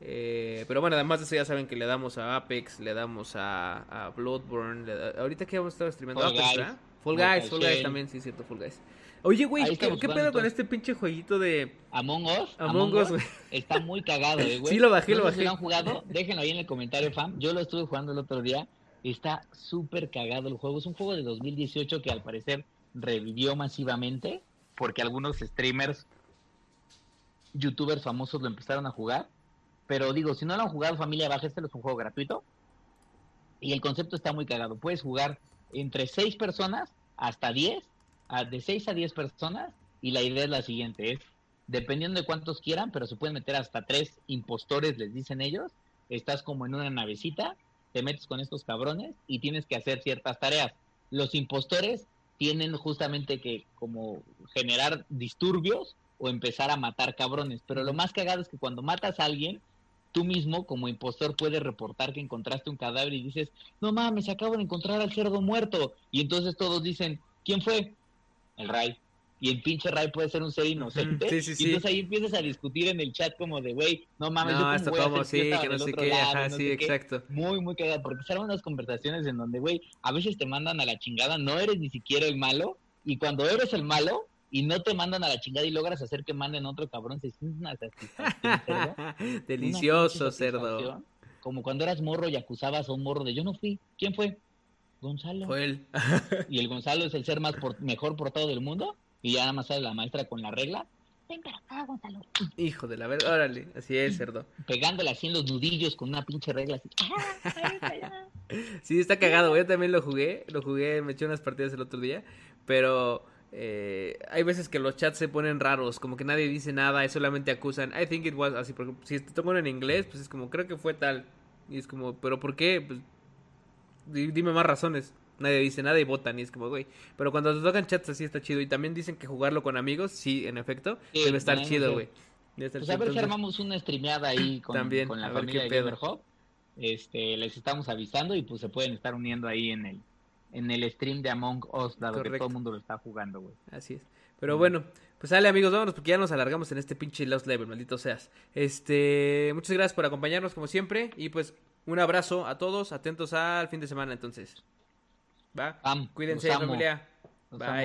Eh, pero bueno, además de eso ya saben que le damos a Apex, le damos a, a Bloodborne. le da- ahorita que hemos estado streamando Fall Apex, Guys, ¿verdad? Fall Guys, Fall Guys también, sí, cierto, Fall Guys. Oye, güey, ¿qué, pedo con este pinche jueguito de Among Us. Among Us, güey? Está muy cagado, eh, [laughs] güey. Sí, lo bajé, No lo bajé. Si lo han jugado, [laughs] déjenlo ahí en el comentario, fam. Yo lo estuve jugando el otro día. Está súper cagado el juego. Es un juego de 2018 que al parecer revivió masivamente porque algunos streamers, youtubers famosos lo empezaron a jugar. Pero digo, si no lo han jugado, familia, este es un juego gratuito. Y el concepto está muy cagado. Puedes jugar entre seis personas hasta 10, de 6 a 10 personas, y la idea es la siguiente, es, dependiendo de cuántos quieran, pero se pueden meter hasta tres impostores, les dicen ellos, estás como en una navecita, te metes con estos cabrones y tienes que hacer ciertas tareas. Los impostores tienen justamente que como generar disturbios o empezar a matar cabrones, pero lo más cagado es que cuando matas a alguien, tú mismo como impostor puedes reportar que encontraste un cadáver y dices, no mames, acabo de encontrar al cerdo muerto. Y entonces todos dicen, ¿quién fue? El Ray. Y el pinche Ray puede ser un ser inocente. Sí, sí, sí. Y entonces ahí empiezas a discutir en el chat como de, güey, no mames, no, esto como, sí, que no sé qué, ajá, sí, exacto. Muy, muy cagado, porque salen unas conversaciones en donde, güey, a veces te mandan a la chingada, no eres ni siquiera el malo, y cuando eres el malo, y no te mandan a la chingada y logras hacer que manden otro cabrón, se siente una satisfacción, cerdo. [laughs] Delicioso, cerdo. Como cuando eras morro y acusabas a un morro de yo no fui. ¿Quién fue? Gonzalo. Fue él. [laughs] y el Gonzalo es el ser más mejor portado del mundo. Y ya nada más sale la maestra con la regla. Ven para acá, Gonzalo. Hijo de la verdad, órale, así es, cerdo. Pegándole así en los nudillos con una pinche regla así. sí, está cagado, yo también lo jugué, lo jugué, me eché unas partidas el otro día, pero eh, hay veces que los chats se ponen raros, como que nadie dice nada y solamente acusan. I think it was así, porque si te tocan en inglés, pues es como, creo que fue tal. Y es como, ¿pero por qué? Pues dime más razones. Nadie dice nada y votan y es como, güey. Pero cuando te tocan chats así está chido. Y también dicen que jugarlo con amigos, sí, en efecto, debe estar chido, güey. Pues a ver si armamos una streameada ahí con, con la familia de Gamer Este, les estamos avisando y pues se pueden estar uniendo ahí en el, en el stream de Among Us, dado que todo el mundo lo está jugando, güey. Así es. Pero bueno, pues sale amigos, vámonos porque ya nos alargamos en este pinche Lost Level, maldito seas. Este, muchas gracias por acompañarnos como siempre y pues un abrazo a todos, atentos al fin de semana entonces. Va. Cuídense familia. Bye.